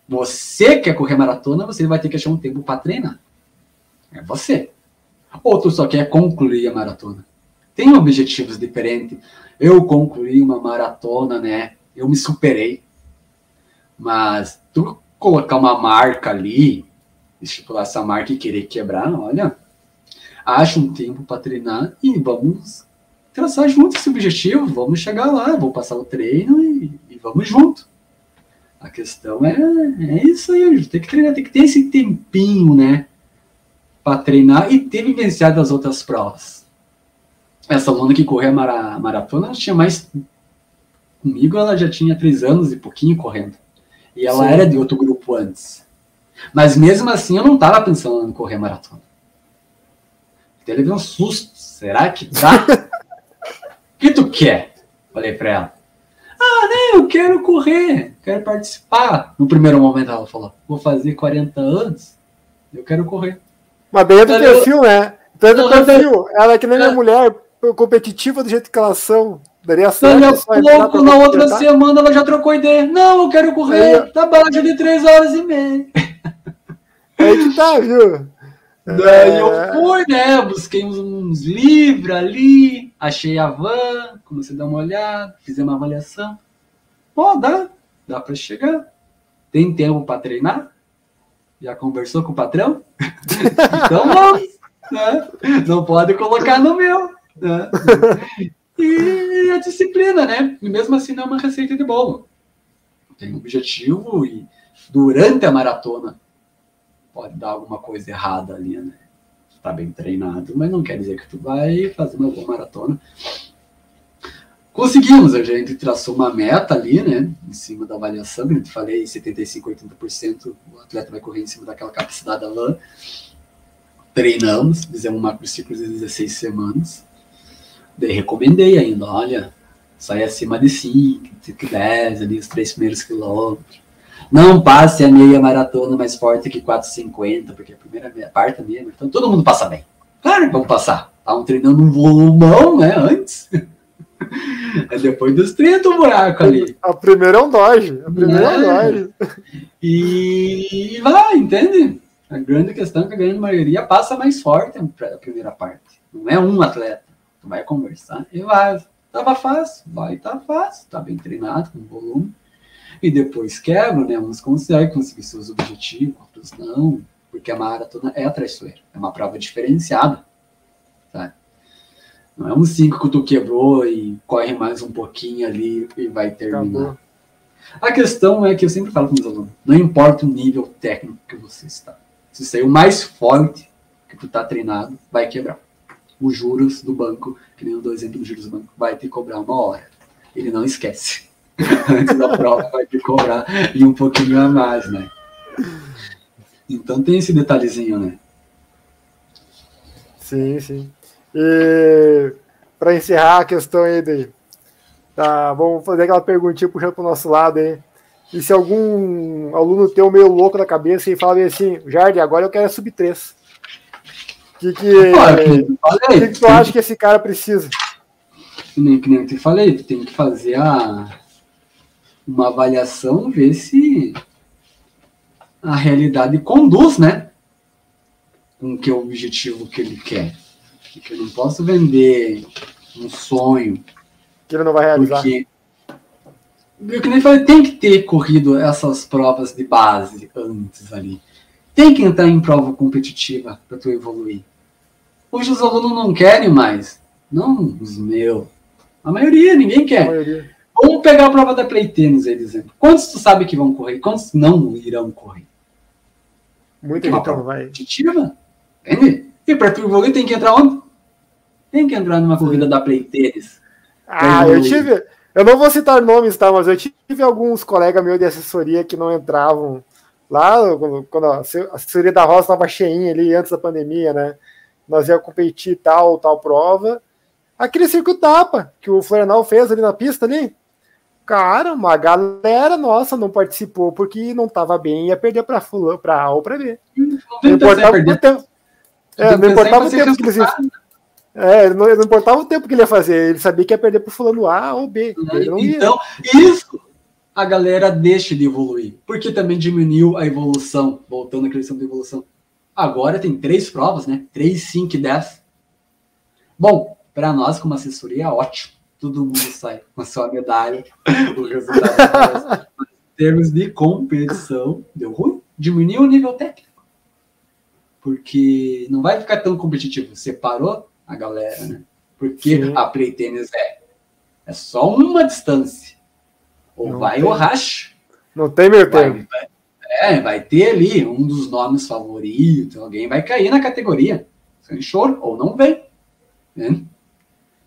S4: Você quer correr maratona, você vai ter que achar um tempo para treinar. É você. Ou tu só quer concluir a maratona. Tem objetivos diferentes. Eu concluí uma maratona, né? Eu me superei. Mas tu colocar uma marca ali, estipular essa marca e querer quebrar, olha, acha um tempo para treinar e vamos traçar junto esse objetivo. Vamos chegar lá, vou passar o treino e, e vamos junto. A questão é, é isso aí, tem que treinar, tem que ter esse tempinho, né? Para treinar e ter vivenciado as outras provas. Essa aluna que correu a mara- maratona, ela tinha mais. Comigo, ela já tinha três anos e pouquinho correndo. E ela
S3: Sim.
S4: era de outro grupo antes. Mas mesmo assim, eu não estava pensando em correr maratona. Até levei um susto. Será que dá? O que tu quer? Falei pra ela. Ah, né, eu quero correr, quero participar. No primeiro momento ela falou, vou fazer 40 anos, eu quero correr.
S3: Mas daí é do
S4: eu-
S3: perfil, né? Então é do
S4: Não, mas
S3: perfil. Ela é que nem minha
S4: É.
S3: mulher, competitiva do jeito que elas são. Daria certo.
S4: a
S3: entrar pra
S4: pouco, na outra
S3: completar.
S4: semana, ela já trocou ideia. Não, eu quero correr,
S3: Aí,
S4: tá abaixo de 3 horas e meia.
S3: Aí que tá, viu?
S4: Daí
S3: É.
S4: eu fui, né? Busquei uns, uns livros ali, achei a van, comecei a dar uma olhada, fiz uma avaliação. Pô, dá, dá pra chegar. Tem tempo pra treinar? Já conversou com o patrão? então vamos, né? Não pode colocar no meu, né? E a disciplina, né? E mesmo assim não é uma receita de bolo. Tem um objetivo e durante a maratona pode dar alguma coisa errada ali, né? tá bem treinado, mas não quer dizer que tu vai fazer uma boa maratona. Conseguimos, a gente traçou uma meta ali, né, em cima da avaliação, que eu falei, 75, 80% o atleta vai correr em cima daquela capacidade da LAN. Treinamos, fizemos um macrociclo de 16 semanas. Daí recomendei ainda, olha, sai acima de 5, 10, ali os três primeiros quilômetros. Não passe a meia maratona mais forte que 4,50, porque a primeira meia, parte meia, então todo mundo passa bem. Claro que vamos passar. Estavam treinando um volumão, né, antes. É depois dos 30 o buraco ali.
S3: A primeira é um Dodge. A primeira é, é um Dodge.
S4: E vai, entende? A grande questão é que a grande maioria passa mais forte a primeira parte. Não é um atleta. Vai conversar e vai. Tava fácil, vai tá fácil, tá bem treinado, com volume. E depois quebra, né? Uns conseguem conseguir seus objetivos, outros não, porque a maratona é traiçoeira, é uma prova diferenciada. Sabe? Não é um 5 que tu quebrou e corre mais um pouquinho ali e vai terminar. Acabou. A questão é que eu sempre falo com meus alunos: não importa o nível técnico que você está. Se sair o mais forte que tu tá treinado, vai quebrar. Os juros do banco, que nem eu dou exemplo dos juros do banco, vai te cobrar uma hora. Ele não esquece. Antes da prova vai te cobrar e um pouquinho a mais, né? Então tem esse detalhezinho, né?
S3: Sim, sim. E para encerrar a questão aí de. Tá, vamos fazer aquela perguntinha puxando para o nosso lado aí. E se algum aluno tem um meio louco na cabeça e fala assim, Jardim, agora eu quero sub 3. O que, que, que, que, tu acha que esse cara precisa?
S4: Que nem, que nem eu te falei, tu tem que fazer a, uma avaliação, ver se a realidade conduz, né? Com que é o objetivo que ele quer. Que eu não posso vender um sonho.
S3: Que ele não vai realizar. Porque,
S4: eu que nem falei, tem que ter corrido essas provas de base antes ali. Tem que entrar em prova competitiva para tu evoluir. Hoje os alunos não querem mais. Não os meus. A maioria, ninguém quer. Maioria. Vamos pegar a prova da Play Tennis, aí, exemplo. Quantos tu sabe que vão correr? Quantos não irão correr?
S3: Muita gente não vai.
S4: Competitiva? Entende? E para tu evoluir tem que entrar onde? Tem que entrar numa corrida da Play Tennis.
S3: Ah, eu tive. Eu não vou citar nomes, tá? Mas eu tive alguns colegas meus de assessoria que não entravam lá quando a assessoria da Rosa estava cheinha ali antes da pandemia, né? Nós ia competir tal, tal prova. Aquele circuito tapa que o Florenal fez ali na pista ali. Cara, uma galera nossa não participou porque não estava bem ia perder para fulano, para A ou para B. Não, não importava o tempo. É, não importava o tempo que eles é, não, não, importava o tempo que ele ia fazer, ele sabia que ia perder para fulano A ou B.
S4: então, isso a galera deixa de evoluir, porque também diminuiu a evolução, voltando à questão da evolução. Agora tem três provas, né? Três, cinco e dez. Bom, para nós, como assessoria, é ótimo. Todo mundo sai com a sua medalha. o resultado é em termos de competição, deu ruim. Diminuiu o nível técnico. Porque não vai ficar tão competitivo. Separou a galera, né? Porque Sim. a Play Tennis é, é só uma distância. Ou não vai tem. ou racha.
S3: Não tem meu tempo.
S4: É, vai ter ali um dos nomes favoritos, alguém vai cair na categoria. Sem choro, ou não vem. Né?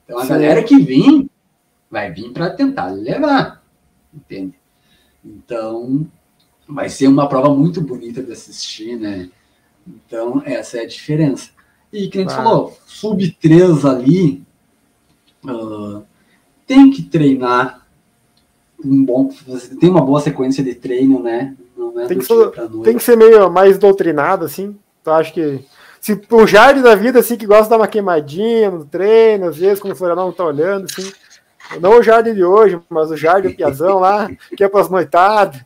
S4: Então a Sim. galera que vem, vai vir para tentar levar. Entende? Então, vai ser uma prova muito bonita de assistir, né? Então, essa é a diferença. E que a gente ah. falou, sub 3 ali, uh, tem que treinar um bom, tem uma boa sequência de treino, né?
S3: É tem, que ser, tem que ser meio mais doutrinado, assim. Então acho que se o Jardim da vida, assim, que gosta de dar uma queimadinha no treino, às vezes, quando o Florianópolis não tá olhando, assim. Não o Jardim de hoje, mas o Jardim Piazão lá, que é para as noitadas.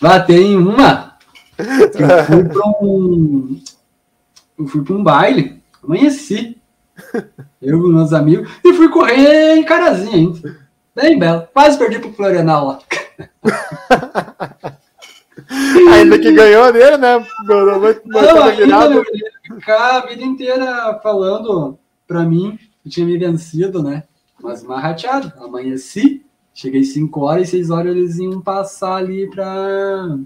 S4: Lá tem uma. Eu fui para um. Eu fui para um baile, amanheci. Eu e meus amigos, e fui correr em Carazinha ainda. Bem belo. Quase perdi pro Florianal lá.
S3: ainda que ganhou dele, né? Não, não,
S4: não ficar a vida inteira falando pra mim que tinha me vencido, né? Mas uma rateado. Amanheci, cheguei 5 horas e 6 horas eles iam passar ali pra.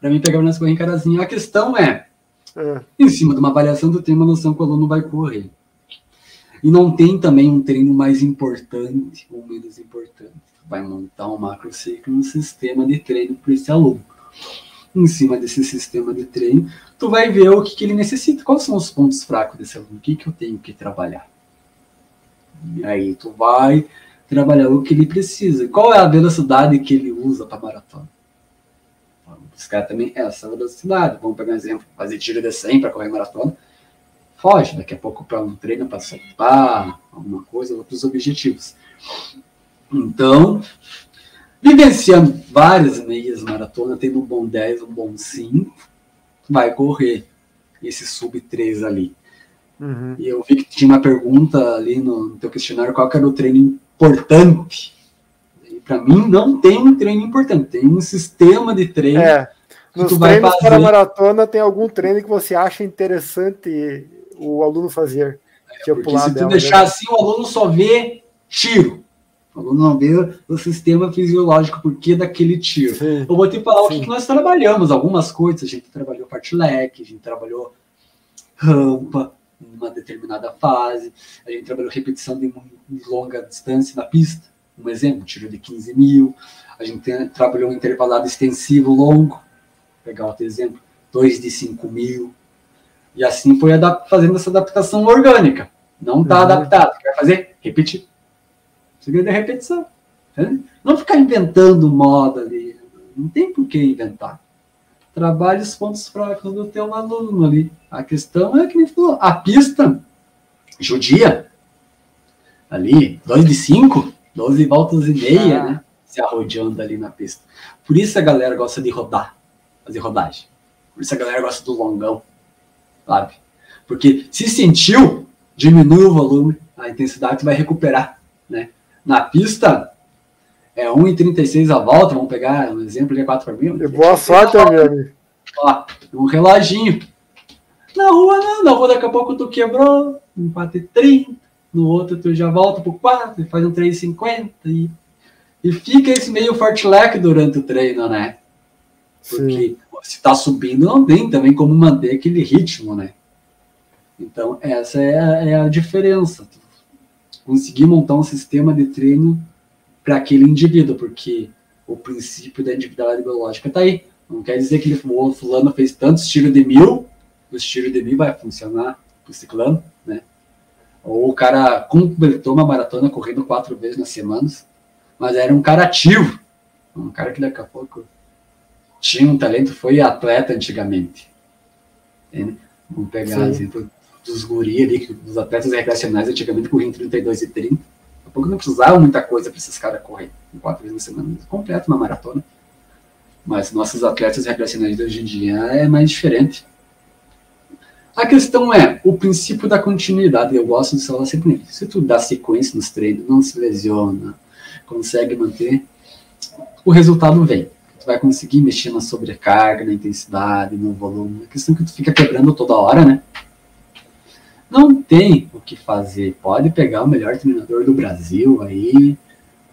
S4: pra mim pegar correntes carazinho. A questão é.
S3: É.
S4: Em cima de uma avaliação, tu tem uma noção que o aluno vai correr. E não tem também um treino mais importante ou menos importante. Vai montar um macro ciclo, um sistema de treino para esse aluno. Em cima desse sistema de treino, tu vai ver o que, que ele necessita, quais são os pontos fracos desse aluno, o que, que eu tenho que trabalhar. E aí tu vai trabalhar o que ele precisa. Qual é a velocidade que ele usa para maratona? Os caras também, é essa velocidade. Vamos pegar um exemplo, fazer tiro de 100 para correr maratona. Foge daqui a pouco para um treino para soltar, alguma coisa, outros objetivos. Então, vivenciando várias meias maratona, tendo um bom 10, um bom 5, vai correr esse sub 3 ali.
S3: Uhum.
S4: E eu vi que tinha uma pergunta ali no, no teu questionário, qual que era o treino importante? E para mim não tem um treino importante, tem um sistema de treino
S3: É. Nos treinos para maratona, tem algum treino que você acha interessante o aluno fazer? Que eu
S4: Porque
S3: pular
S4: se tu
S3: dela,
S4: deixar
S3: né?
S4: assim, o aluno só vê tiro. O aluno não vê o sistema fisiológico, por que daquele tiro.
S3: Sim.
S4: Eu vou te falar o que
S3: Sim.
S4: que nós trabalhamos, algumas coisas. A gente trabalhou fartlek, a gente trabalhou rampa em uma determinada fase, a gente trabalhou repetição de, longa distância na pista. Um exemplo, tiro de 15 mil. A gente tem- trabalhou um intervalado extensivo longo. Pegar outro exemplo, 2 de 5 mil. E assim foi fazendo essa adaptação orgânica. Não está
S3: Uhum.
S4: adaptado. Quer fazer? Repetir. O segredo é repetição. né? Não ficar inventando moda ali. Não tem por que inventar. Trabalhe os pontos fracos do teu aluno ali. A questão é que nem falou, a pista judia, ali, 2 de 5, 12 voltas e meia,
S3: Ah.
S4: né? Se arrodeando ali na pista. Por isso a galera gosta de rodar, fazer rodagem. Por isso a galera gosta do longão, sabe? Porque se sentiu, diminui o volume, a intensidade vai recuperar, né? Na pista, é 1,36 a volta, vamos pegar um exemplo de 4 por mil.
S3: E boa sorte, meu amigo.
S4: Ó, um reloginho. Na rua não, na rua daqui a pouco tu quebrou, um 4,30, no outro tu já volta pro 4, faz um 3,50 e, e fica esse meio fartlek durante o treino, né?
S3: Sim.
S4: Se tá subindo, não tem também como manter aquele ritmo, né? Então, essa é a, é a diferença. Conseguir montar um sistema de treino para aquele indivíduo, porque o princípio da individualidade biológica está aí. Não quer dizer que ele, o fulano fez tantos tiros de mil, os tiros de mil vai funcionar para o ciclano, né? Ou o cara completou uma maratona correndo quatro vezes nas semanas, mas era um cara ativo, um cara que daqui a pouco tinha um talento, foi atleta antigamente. Vamos pegar
S3: Sim.
S4: exemplo dos guri ali, que os atletas recreacionais antigamente corriam 32 e 30. Daqui a pouco não precisava muita coisa para esses caras correr quatro vezes na semana, completo uma maratona. Mas nossos atletas recreacionais de hoje em dia é mais diferente. A questão é o princípio da continuidade. Eu gosto de falar sempre nisso. Se tu dá sequência nos treinos, não se lesiona, consegue manter, o resultado vem. Tu vai conseguir mexer na sobrecarga, na intensidade, no volume. A questão é que tu fica quebrando toda hora, né? Não tem o que fazer. Pode pegar o melhor treinador do Brasil aí,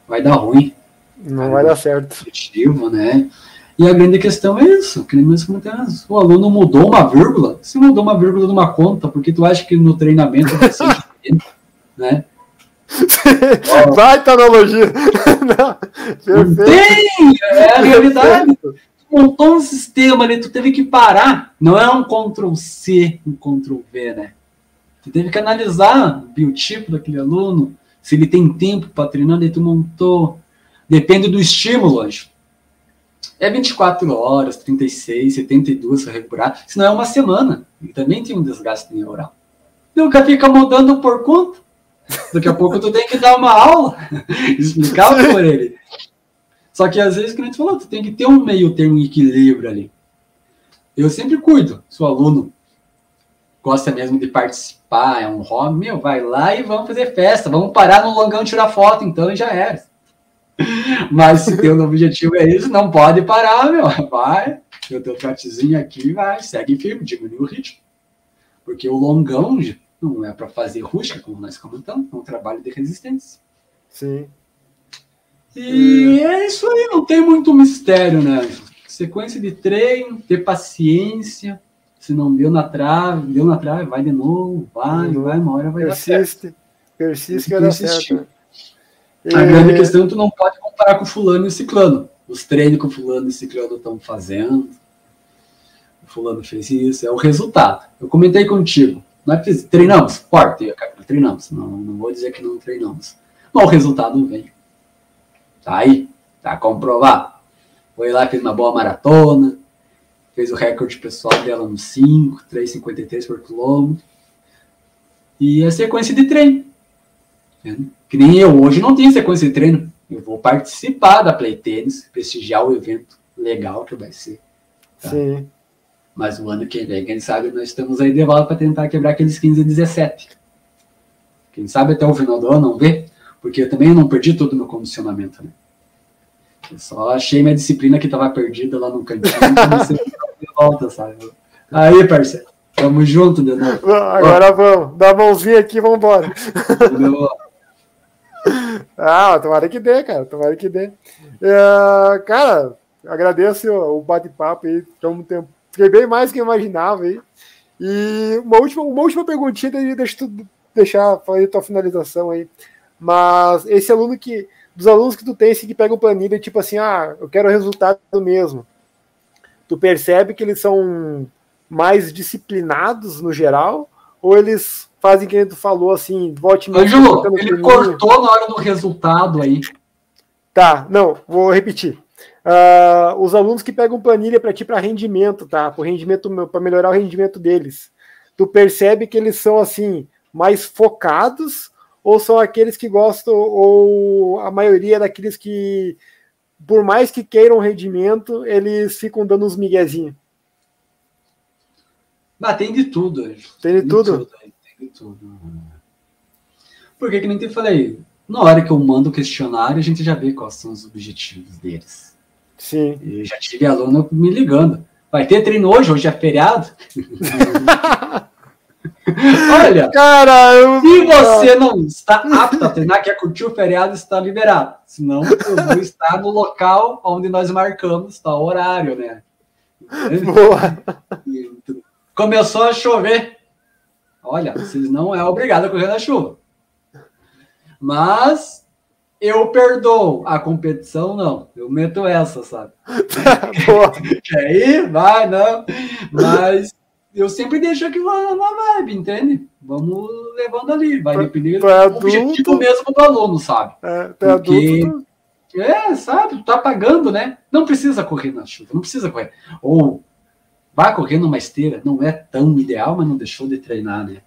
S4: vai dar ruim
S3: Não vai dar certo.
S4: objetivo, né? E a grande questão é isso, que nem. O aluno mudou uma vírgula. Se mudou uma vírgula de uma conta, porque tu acha que no treinamento vai ser diferente, né?
S3: Baita analogia. Não,
S4: Não
S3: perfeito.
S4: tem! É a realidade. Tu montou um sistema ali, tu teve que parar. Não é um Ctrl C, um Ctrl V, né? Tu teve que analisar o biotipo daquele aluno, se ele tem tempo para treinar, daí tu montou. Depende do estímulo, anjo. É 24 horas, 36, 72 para recuperar. Se não é uma semana. Ele também tem um desgaste neural. Nunca fica mudando por conta. Daqui a pouco tu tem que dar uma aula, explicar por ele. Só que às vezes, como a gente falou, tu tem que ter um meio termo, um equilíbrio ali. Eu sempre cuido. Se o aluno gosta mesmo de participar, é um hobby, meu, vai lá e vamos fazer festa. Vamos parar no longão tirar foto, então, e já era. Mas se teu objetivo é isso, não pode parar, meu. Vai, o teu trotezinho aqui, vai, segue firme, diminui o ritmo. Porque o longão não é para fazer rústica, como nós comentamos, é um trabalho de resistência.
S3: Sim.
S4: E é isso aí, não tem muito mistério, né? Sequência de treino, ter paciência, Se não deu na trave, deu na trave, vai de novo, vai,
S3: Uhum.
S4: vai, uma hora vai dar certo.
S3: Persiste. Persiste que vai certo.
S4: A grande questão é que tu não pode comparar com fulano e ciclano. Os treinos que o fulano e ciclano estão fazendo. O fulano fez isso, é o resultado. Eu comentei contigo. Nós fiz, treinamos, forte, treinamos. Não, não vou dizer que não treinamos. Mas o resultado vem. Tá aí, tá comprovado. Foi lá, fez uma boa maratona, fez o recorde pessoal dela no 5, 3,53 por quilômetro. E a sequência de treino. Entende? Que nem eu hoje não tenho sequência de treino. Eu vou participar da Play Tennis, prestigiar o evento legal que vai ser. Tá.
S3: Sim.
S4: Mas o ano que vem, quem sabe, nós estamos aí de volta para tentar quebrar aqueles 15 e 17. Quem sabe até o final do ano, não ver? Porque eu também não perdi todo o meu condicionamento, né? Eu só achei minha disciplina que estava perdida lá no cantinho e comecei de volta, sabe? Aí, parceiro, tamo junto de novo.
S3: Agora vamos. Dá a mãozinha aqui e
S4: entendeu?
S3: Ah, tomara que dê, cara. Tomara que dê. É, cara, agradeço o bate-papo aí. Tamo tempo. Fiquei bem mais do que eu imaginava aí. E uma última, uma última perguntinha, deixa tu deixar fazer tua finalização aí. Mas esse aluno que. Dos alunos que tu tem, assim, que pegam planilha, tipo assim, ah, eu quero o resultado mesmo. Tu percebe que eles são mais disciplinados no geral? Ou eles fazem que tu falou assim, volte
S4: Ângelo, ele cortou na hora do resultado aí.
S3: Tá, não, vou repetir. Ah, os alunos que pegam planilha para ti para rendimento, tá? Para rendimento, para melhorar o rendimento deles. Tu percebe que eles são assim mais focados ou são aqueles que gostam ou a maioria daqueles que por mais que queiram rendimento, eles ficam dando uns miguezinhos.
S4: Ah, tem de tudo, Ângelo.
S3: Tem de tudo?
S4: Tem de tudo. Porque que nem te falei, na hora que eu mando o questionário, a gente já vê quais são os objetivos deles.
S3: Sim.
S4: E já tive aluno me ligando. Vai ter treino hoje, hoje é feriado. Olha,
S3: Cara, eu...
S4: se você não está apto a treinar, quer curtir o feriado, está liberado. Senão, eu vou estar no local onde nós marcamos, está o horário, né?
S3: Boa.
S4: Começou a chover. Olha, vocês não é obrigado a correr na chuva. Mas eu perdoo. A competição, não. Eu meto essa, sabe? Quer ir? Vai, não. Mas eu sempre deixo aquilo lá na vibe, entende? Vamos levando ali. Vai depender
S3: é
S4: do objetivo
S3: adulto.
S4: mesmo do aluno, sabe?
S3: É, é
S4: Porque-
S3: adulto.
S4: É, sabe? Tu tá pagando, né? Não precisa correr na chuva, não precisa correr. Ou vai correr numa esteira, não é tão ideal, mas não deixou de treinar, né?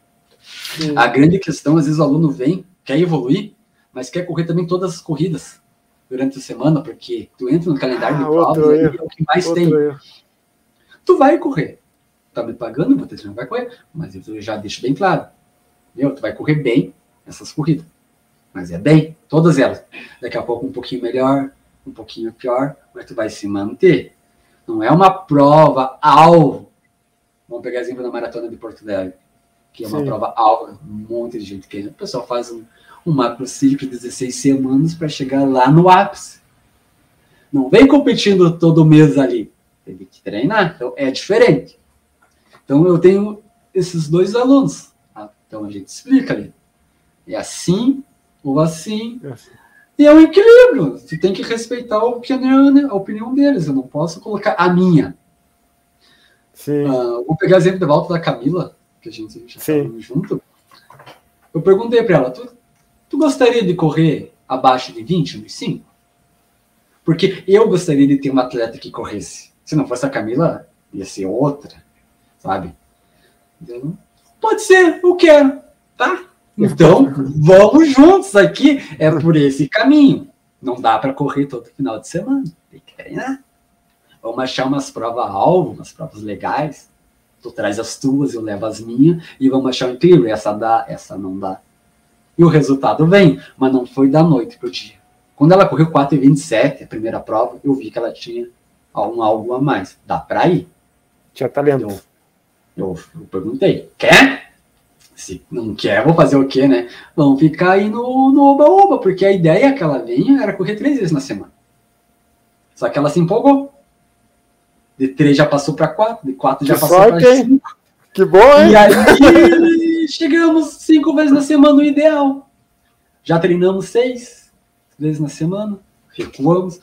S3: Sim.
S4: A grande questão, às vezes o aluno vem, quer evoluir, mas quer correr também todas as corridas durante a semana, porque tu entra no calendário de
S3: Ah, outro
S4: provas, é o que mais tem.
S3: erro.
S4: Tu vai correr. Tá me pagando, vou ter treino, vai correr. Mas eu já deixo bem claro. Meu, tu vai correr bem essas corridas. Mas é bem, todas elas. Daqui a pouco um pouquinho melhor, um pouquinho pior, mas tu vai se manter. Não é uma prova alvo. Vamos pegar exemplo da maratona de Porto Alegre, que é uma
S3: Sim.
S4: prova alvo, um monte de gente querendo. O pessoal faz um, um macro ciclo de 16 semanas para chegar lá no ápice. Não vem competindo todo mês ali. Teve que treinar, então é diferente. Então eu tenho esses dois alunos. tá? Então a gente explica ali. É assim ou assim.
S3: É assim.
S4: E é um equilíbrio. Você tem que respeitar a opinião, né, a opinião deles. Eu não posso colocar a minha.
S3: Sim.
S4: Ah, vou pegar exemplo de volta da Camila, que a gente já
S3: Sim.
S4: junto. Eu perguntei para ela: tu, tu gostaria de correr abaixo de 20 nos 5? Porque eu gostaria de ter uma atleta que corresse. Se não fosse a Camila, ia ser outra, sabe? Então, pode ser, eu quero, tá? Então, vamos juntos aqui. É por esse caminho. Não dá para correr todo final de semana. Tem que treinar. Vamos achar umas provas-alvo, umas provas legais. Tu traz as tuas, eu levo as minhas. E vamos achar um equilíbrio. Essa dá, essa não dá. E o resultado vem, mas não foi da noite pro dia. Quando ela correu 4,27, a primeira prova, eu vi que ela tinha um algo a mais. Dá para ir.
S3: Tinha talento.
S4: Eu, eu, eu perguntei, quer? Se não quer, vou fazer o quê, né? Vamos ficar aí no no oba-oba, porque a ideia que ela vinha era correr três vezes na semana. Só que ela se empolgou. De três já passou para quatro, de quatro já
S3: Que
S4: passou para cinco.
S3: Que bom, hein?
S4: E aí chegamos cinco vezes na semana no ideal. Já treinamos seis vezes na semana, recuamos,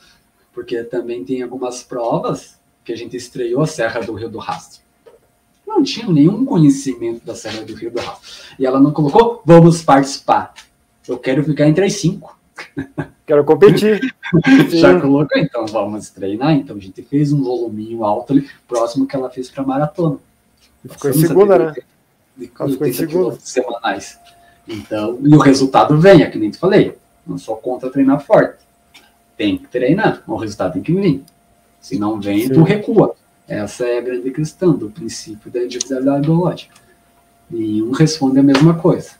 S4: porque também tem algumas provas que a gente estreou a Serra do Rio do Rastro. Não tinha nenhum conhecimento da Serra do Rio do Rastro. E ela não colocou, vamos participar. Eu quero ficar entre as cinco.
S3: Quero competir.
S4: Já colocou, então vamos treinar. Então a gente fez um voluminho alto ali, próximo que ela fez para maratona.
S3: Ficou em segunda, né?
S4: De
S3: Ela ficou em
S4: 80
S3: segunda.
S4: quilômetros semanais. Então, e o resultado vem, é que nem te falei. Não sou contra treinar forte. Tem que treinar, o resultado tem que vir. Se não vem,
S3: Sim.
S4: tu recua. Essa é a grande questão do princípio da individualidade biológica. Nenhum responde a mesma coisa.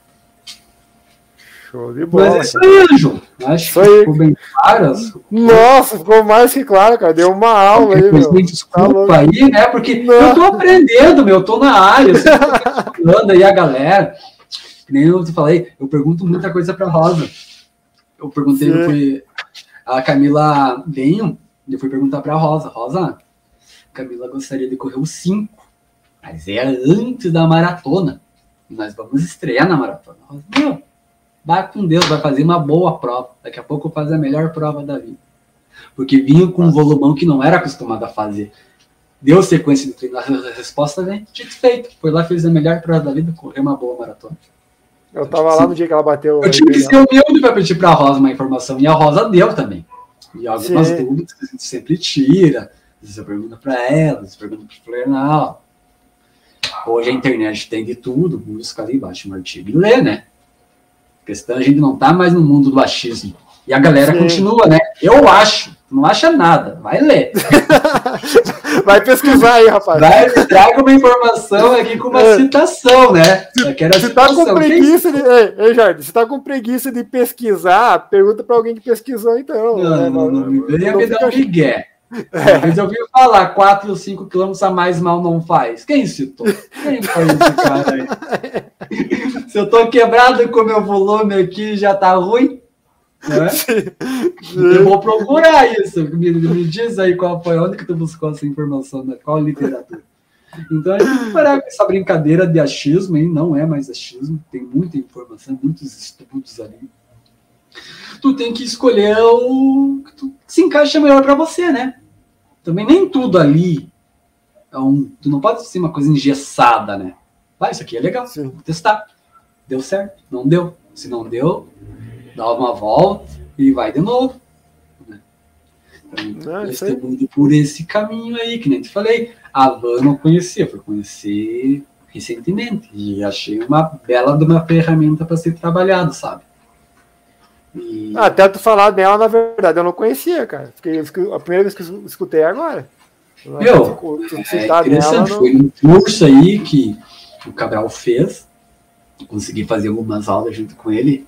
S3: Show de bola.
S4: Mas é isso aí, Anjo. Acho
S3: Isso
S4: que
S3: aí.
S4: ficou bem claro.
S3: Nossa, ficou mais que claro, cara. Deu uma aula aí, meu.
S4: me
S3: Tá
S4: desculpa
S3: louco.
S4: aí, né? Porque
S3: Não.
S4: eu tô aprendendo, meu, eu tô na área, eu tô falando aí a galera. Que nem eu te falei, eu pergunto muita coisa pra Rosa. Eu perguntei,
S3: Sim.
S4: eu fui, a Camila Benho, eu fui perguntar pra Rosa, Rosa, Camila gostaria de correr os 5, mas é antes da maratona. Nós vamos estrear na maratona. Rosa, meu, vai com Deus, vai fazer uma boa prova. Daqui a pouco eu faço a melhor prova da vida. Porque vinha com um volumão que não era acostumado a fazer. Deu sequência de treino, a resposta vem, dito feito. Foi lá, fez a melhor prova da vida, correu uma boa maratona.
S3: Eu tava lá no dia que ela bateu.
S4: Eu tive que ser humilde para pedir para a Rosa uma informação, e a Rosa deu também. E algumas
S3: Sim.
S4: dúvidas que a gente sempre tira. Eu pergunto para ela, eu pergunto para o Flernal. Hoje a internet tem de tudo, busca ali, baixa um artigo e lê, né? A questão é a gente não tá mais no mundo do achismo. E a galera
S3: Sim.
S4: continua, né? Eu acho, não acha nada, vai ler.
S3: Vai pesquisar aí, rapaz.
S4: Vai, traga uma informação aqui com uma
S3: É.
S4: citação, né? Eu quero a
S3: Se tá com preguiça de. Ei, ei, Jardim, se tá com preguiça de pesquisar, pergunta pra alguém que pesquisou, então.
S4: Não,
S3: né?
S4: não, não, me venha me dar um migué. Uma vez eu ouvi falar 4 ou 5 quilômetros a mais mal não faz. Quem citou? Quem foi esse cara aí? Se eu tô quebrado com o meu volume aqui, já tá ruim. Né? Eu vou procurar isso. Me, me diz aí qual foi, onde que tu buscou essa informação, né? qual literatura. Então a gente tem que parar com essa brincadeira de achismo, hein? não é mais achismo, tem muita informação, muitos estudos ali. Tu tem que escolher o que tu- que se encaixa melhor para você, né? Também nem tudo ali é um. Tu não pode ser uma coisa engessada, né? Ah, isso aqui é legal,
S3: Sim.
S4: vou testar. Deu certo? Não deu. Se não deu, dá uma volta e vai de novo. né? Então,
S3: Ah,
S4: indo por esse caminho aí, que nem te falei. A Van eu não conhecia, fui conhecer recentemente. E achei uma bela de uma ferramenta para ser trabalhado, sabe? E-
S3: Ah, Até tu falar dela, na verdade, eu não conhecia, cara. Fiquei, a primeira vez que eu escutei é agora.
S4: Meu, É interessante,
S3: dela,
S4: foi um curso aí que o Cabral fez. Consegui fazer algumas aulas junto com ele,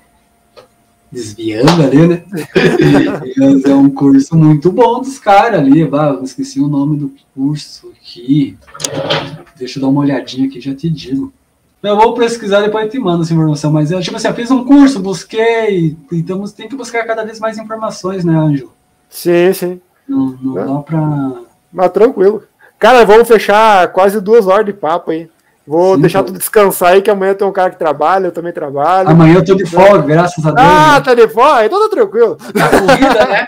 S4: desviando ali, né? Mas é um curso muito bom dos caras ali. bah, eu esqueci o nome do curso aqui. Deixa eu dar uma olhadinha aqui, já te digo. Eu vou pesquisar depois eu te mando essa informação, mas eu, tipo assim, eu fiz um curso, busquei, então tem que buscar cada vez mais informações, né, Anjo?
S3: Sim, sim.
S4: Não, não
S3: É.
S4: dá pra.
S3: Mas tranquilo. Cara, vamos fechar quase duas horas de papo aí. Vou
S4: Sim,
S3: deixar
S4: pô.
S3: tu descansar aí, que amanhã tem um cara que trabalha, eu também trabalho.
S4: Amanhã eu tô de folga, graças a Deus.
S3: ah,
S4: né?
S3: tá de fora? Então tá tranquilo.
S4: A corrida, né?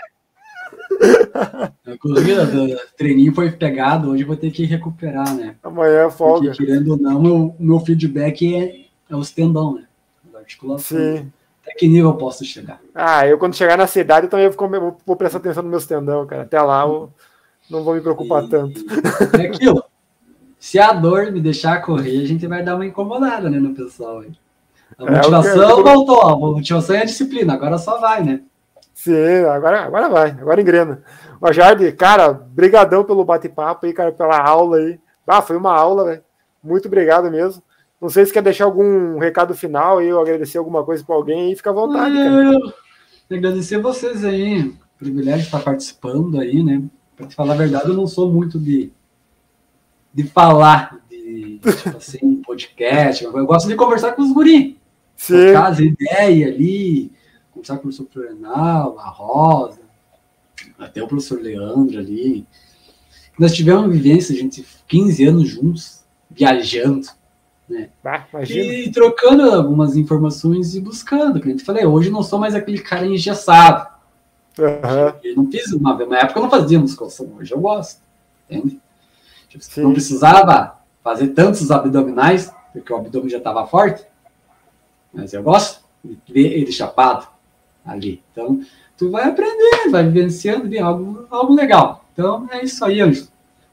S4: A corrida do treininho foi pegado, hoje eu vou ter que recuperar, né?
S3: Amanhã é
S4: Porque,
S3: folga.
S4: querendo ou não, meu, meu feedback é, é os tendão, né? As articulações.
S3: Sim.
S4: Até que nível eu posso chegar?
S3: Ah, eu quando chegar na cidade, eu também vou, vou- vou prestar atenção nos meus tendão, cara. Até lá eu não vou me preocupar
S4: E-
S3: tanto.
S4: É aquilo. Se a dor me deixar correr, a gente vai dar uma incomodada, né, no pessoal. aí. A
S3: É,
S4: motivação
S3: eu quero-
S4: voltou, a motivação é a disciplina, agora só vai, né?
S3: Sim, agora, agora vai, agora engrena. Ó, Jardim, cara, brigadão pelo bate-papo aí, cara, pela aula aí. Ah, foi uma aula, velho. Muito obrigado mesmo. Não sei se quer deixar algum recado final aí, ou agradecer alguma coisa pra alguém aí, fica à vontade, cara.
S4: Eu agradecer vocês aí, privilégio de estar participando aí, né? Pra te falar a verdade, eu não sou muito de, de falar, de, tipo assim, podcast. Eu gosto de conversar com os guri,
S3: Sim,
S4: trocar as ideias ali, conversar com o professor Florenal, a Rosa, até o professor Leandro ali. nós tivemos uma vivência, gente, 15 anos juntos, viajando, né?
S3: Ah, imagina.
S4: E trocando algumas informações e buscando. Que a gente falei, hoje eu não sou mais aquele cara engessado.
S3: Aham.
S4: Eu não fiz uma, uma época eu não fazia musculação, hoje eu gosto. Entende? Tipo,
S3: Sim.
S4: não precisava fazer tantos abdominais, porque o abdômen já estava forte. Mas eu gosto de ver ele chapado ali. Então, tu vai aprendendo, vai vivenciando de algo, algo legal. Então, é isso aí, Ângelo.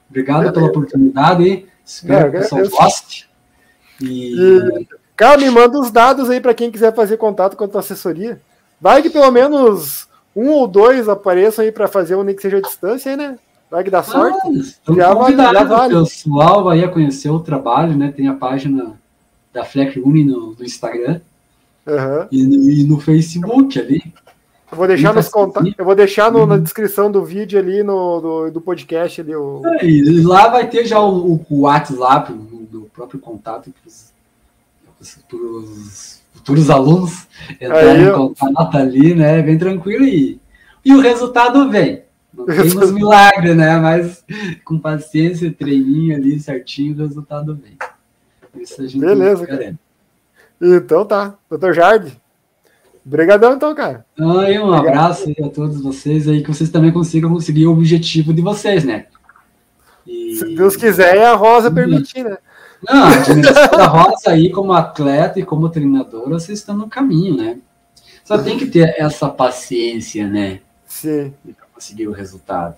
S4: Obrigado pela oportunidade. Espero
S3: Eu
S4: que o pessoal goste. E,
S3: E, cara, me manda os dados aí para quem quiser fazer contato com a tua assessoria. Vai que pelo menos um ou dois apareçam aí para fazer um nem que seja à distância aí, né? Vai que dá sorte.
S4: Ah,
S3: Já
S4: convidados,
S3: já vale.
S4: o pessoal vai conhecer o trabalho, né? Tem a página da Fleck Uni no, no Instagram
S3: Aham.
S4: e no, e no Facebook ali.
S3: Eu vou deixar nos conta... Eu vou deixar no- na
S4: Uhum.
S3: descrição do vídeo ali no, do, do podcast ali. O...
S4: É, E lá vai ter já o, o- o WhatsApp, do próprio contato para os futuros alunos entrarem em contato ali, né? Bem tranquilo e, e o resultado vem. Não tem
S3: Resultado.
S4: uns milagres, né? Mas com paciência, treininho ali certinho, o resultado vem. Isso a gente
S3: Beleza, cara. Então tá. Doutor Jardim. Obrigadão então, cara.
S4: Aí, um abraço aí a todos vocês aí, que vocês também consigam conseguir o objetivo de vocês, né? E-
S3: Se Deus quiser e a Rosa
S4: Uhum.
S3: permitir, né?
S4: Não, a da roça aí, como atleta e como treinador, vocês estão no caminho, né? Só tem que ter essa paciência, né?
S3: Sim.
S4: Conseguir o resultado.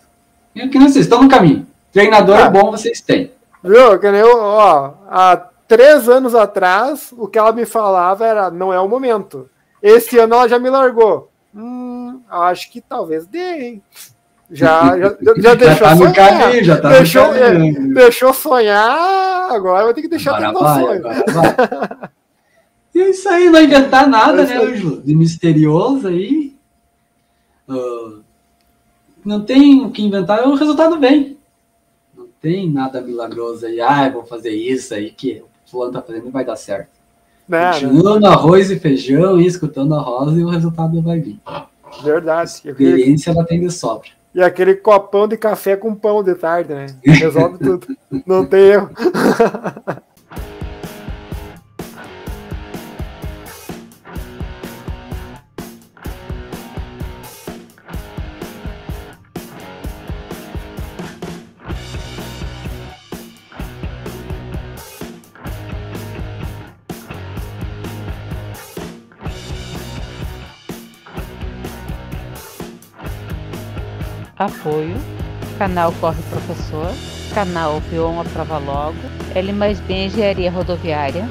S4: E que vocês estão no caminho. Treinador
S3: Ah.
S4: bom vocês têm.
S3: Viu? Que eu, ó, há três anos atrás, o que ela me falava era não é o momento. Esse ano ela já me largou. Hum, acho que talvez dê, hein? Já, já, já deixou
S4: tá no
S3: sonhar.
S4: caminho, já tá
S3: deixou,
S4: no caminho.
S3: é, deixou sonhar, agora vai ter que deixar
S4: Agora
S3: o
S4: vai,
S3: sonho.
S4: agora vai. E é isso aí, não inventar nada,
S3: É
S4: né,
S3: isso aí.
S4: Ângelo? De misterioso aí. Ah, não tem o que inventar, o resultado vem. Não tem nada milagroso aí. Ah, eu vou fazer isso aí que o fulano tá fazendo e vai dar certo.
S3: Né, né?
S4: Continuando arroz e feijão e escutando a rosa e o resultado vai vir.
S3: Verdade. Aquele,
S4: Experiência ela tem de sobra.
S3: e aquele copão de café com pão de tarde, né? Resolve tudo. Não tem erro.
S1: Apoio. Canal Corre Professor. Canal Vion a Prova Logo. L mais B Engenharia Rodoviária.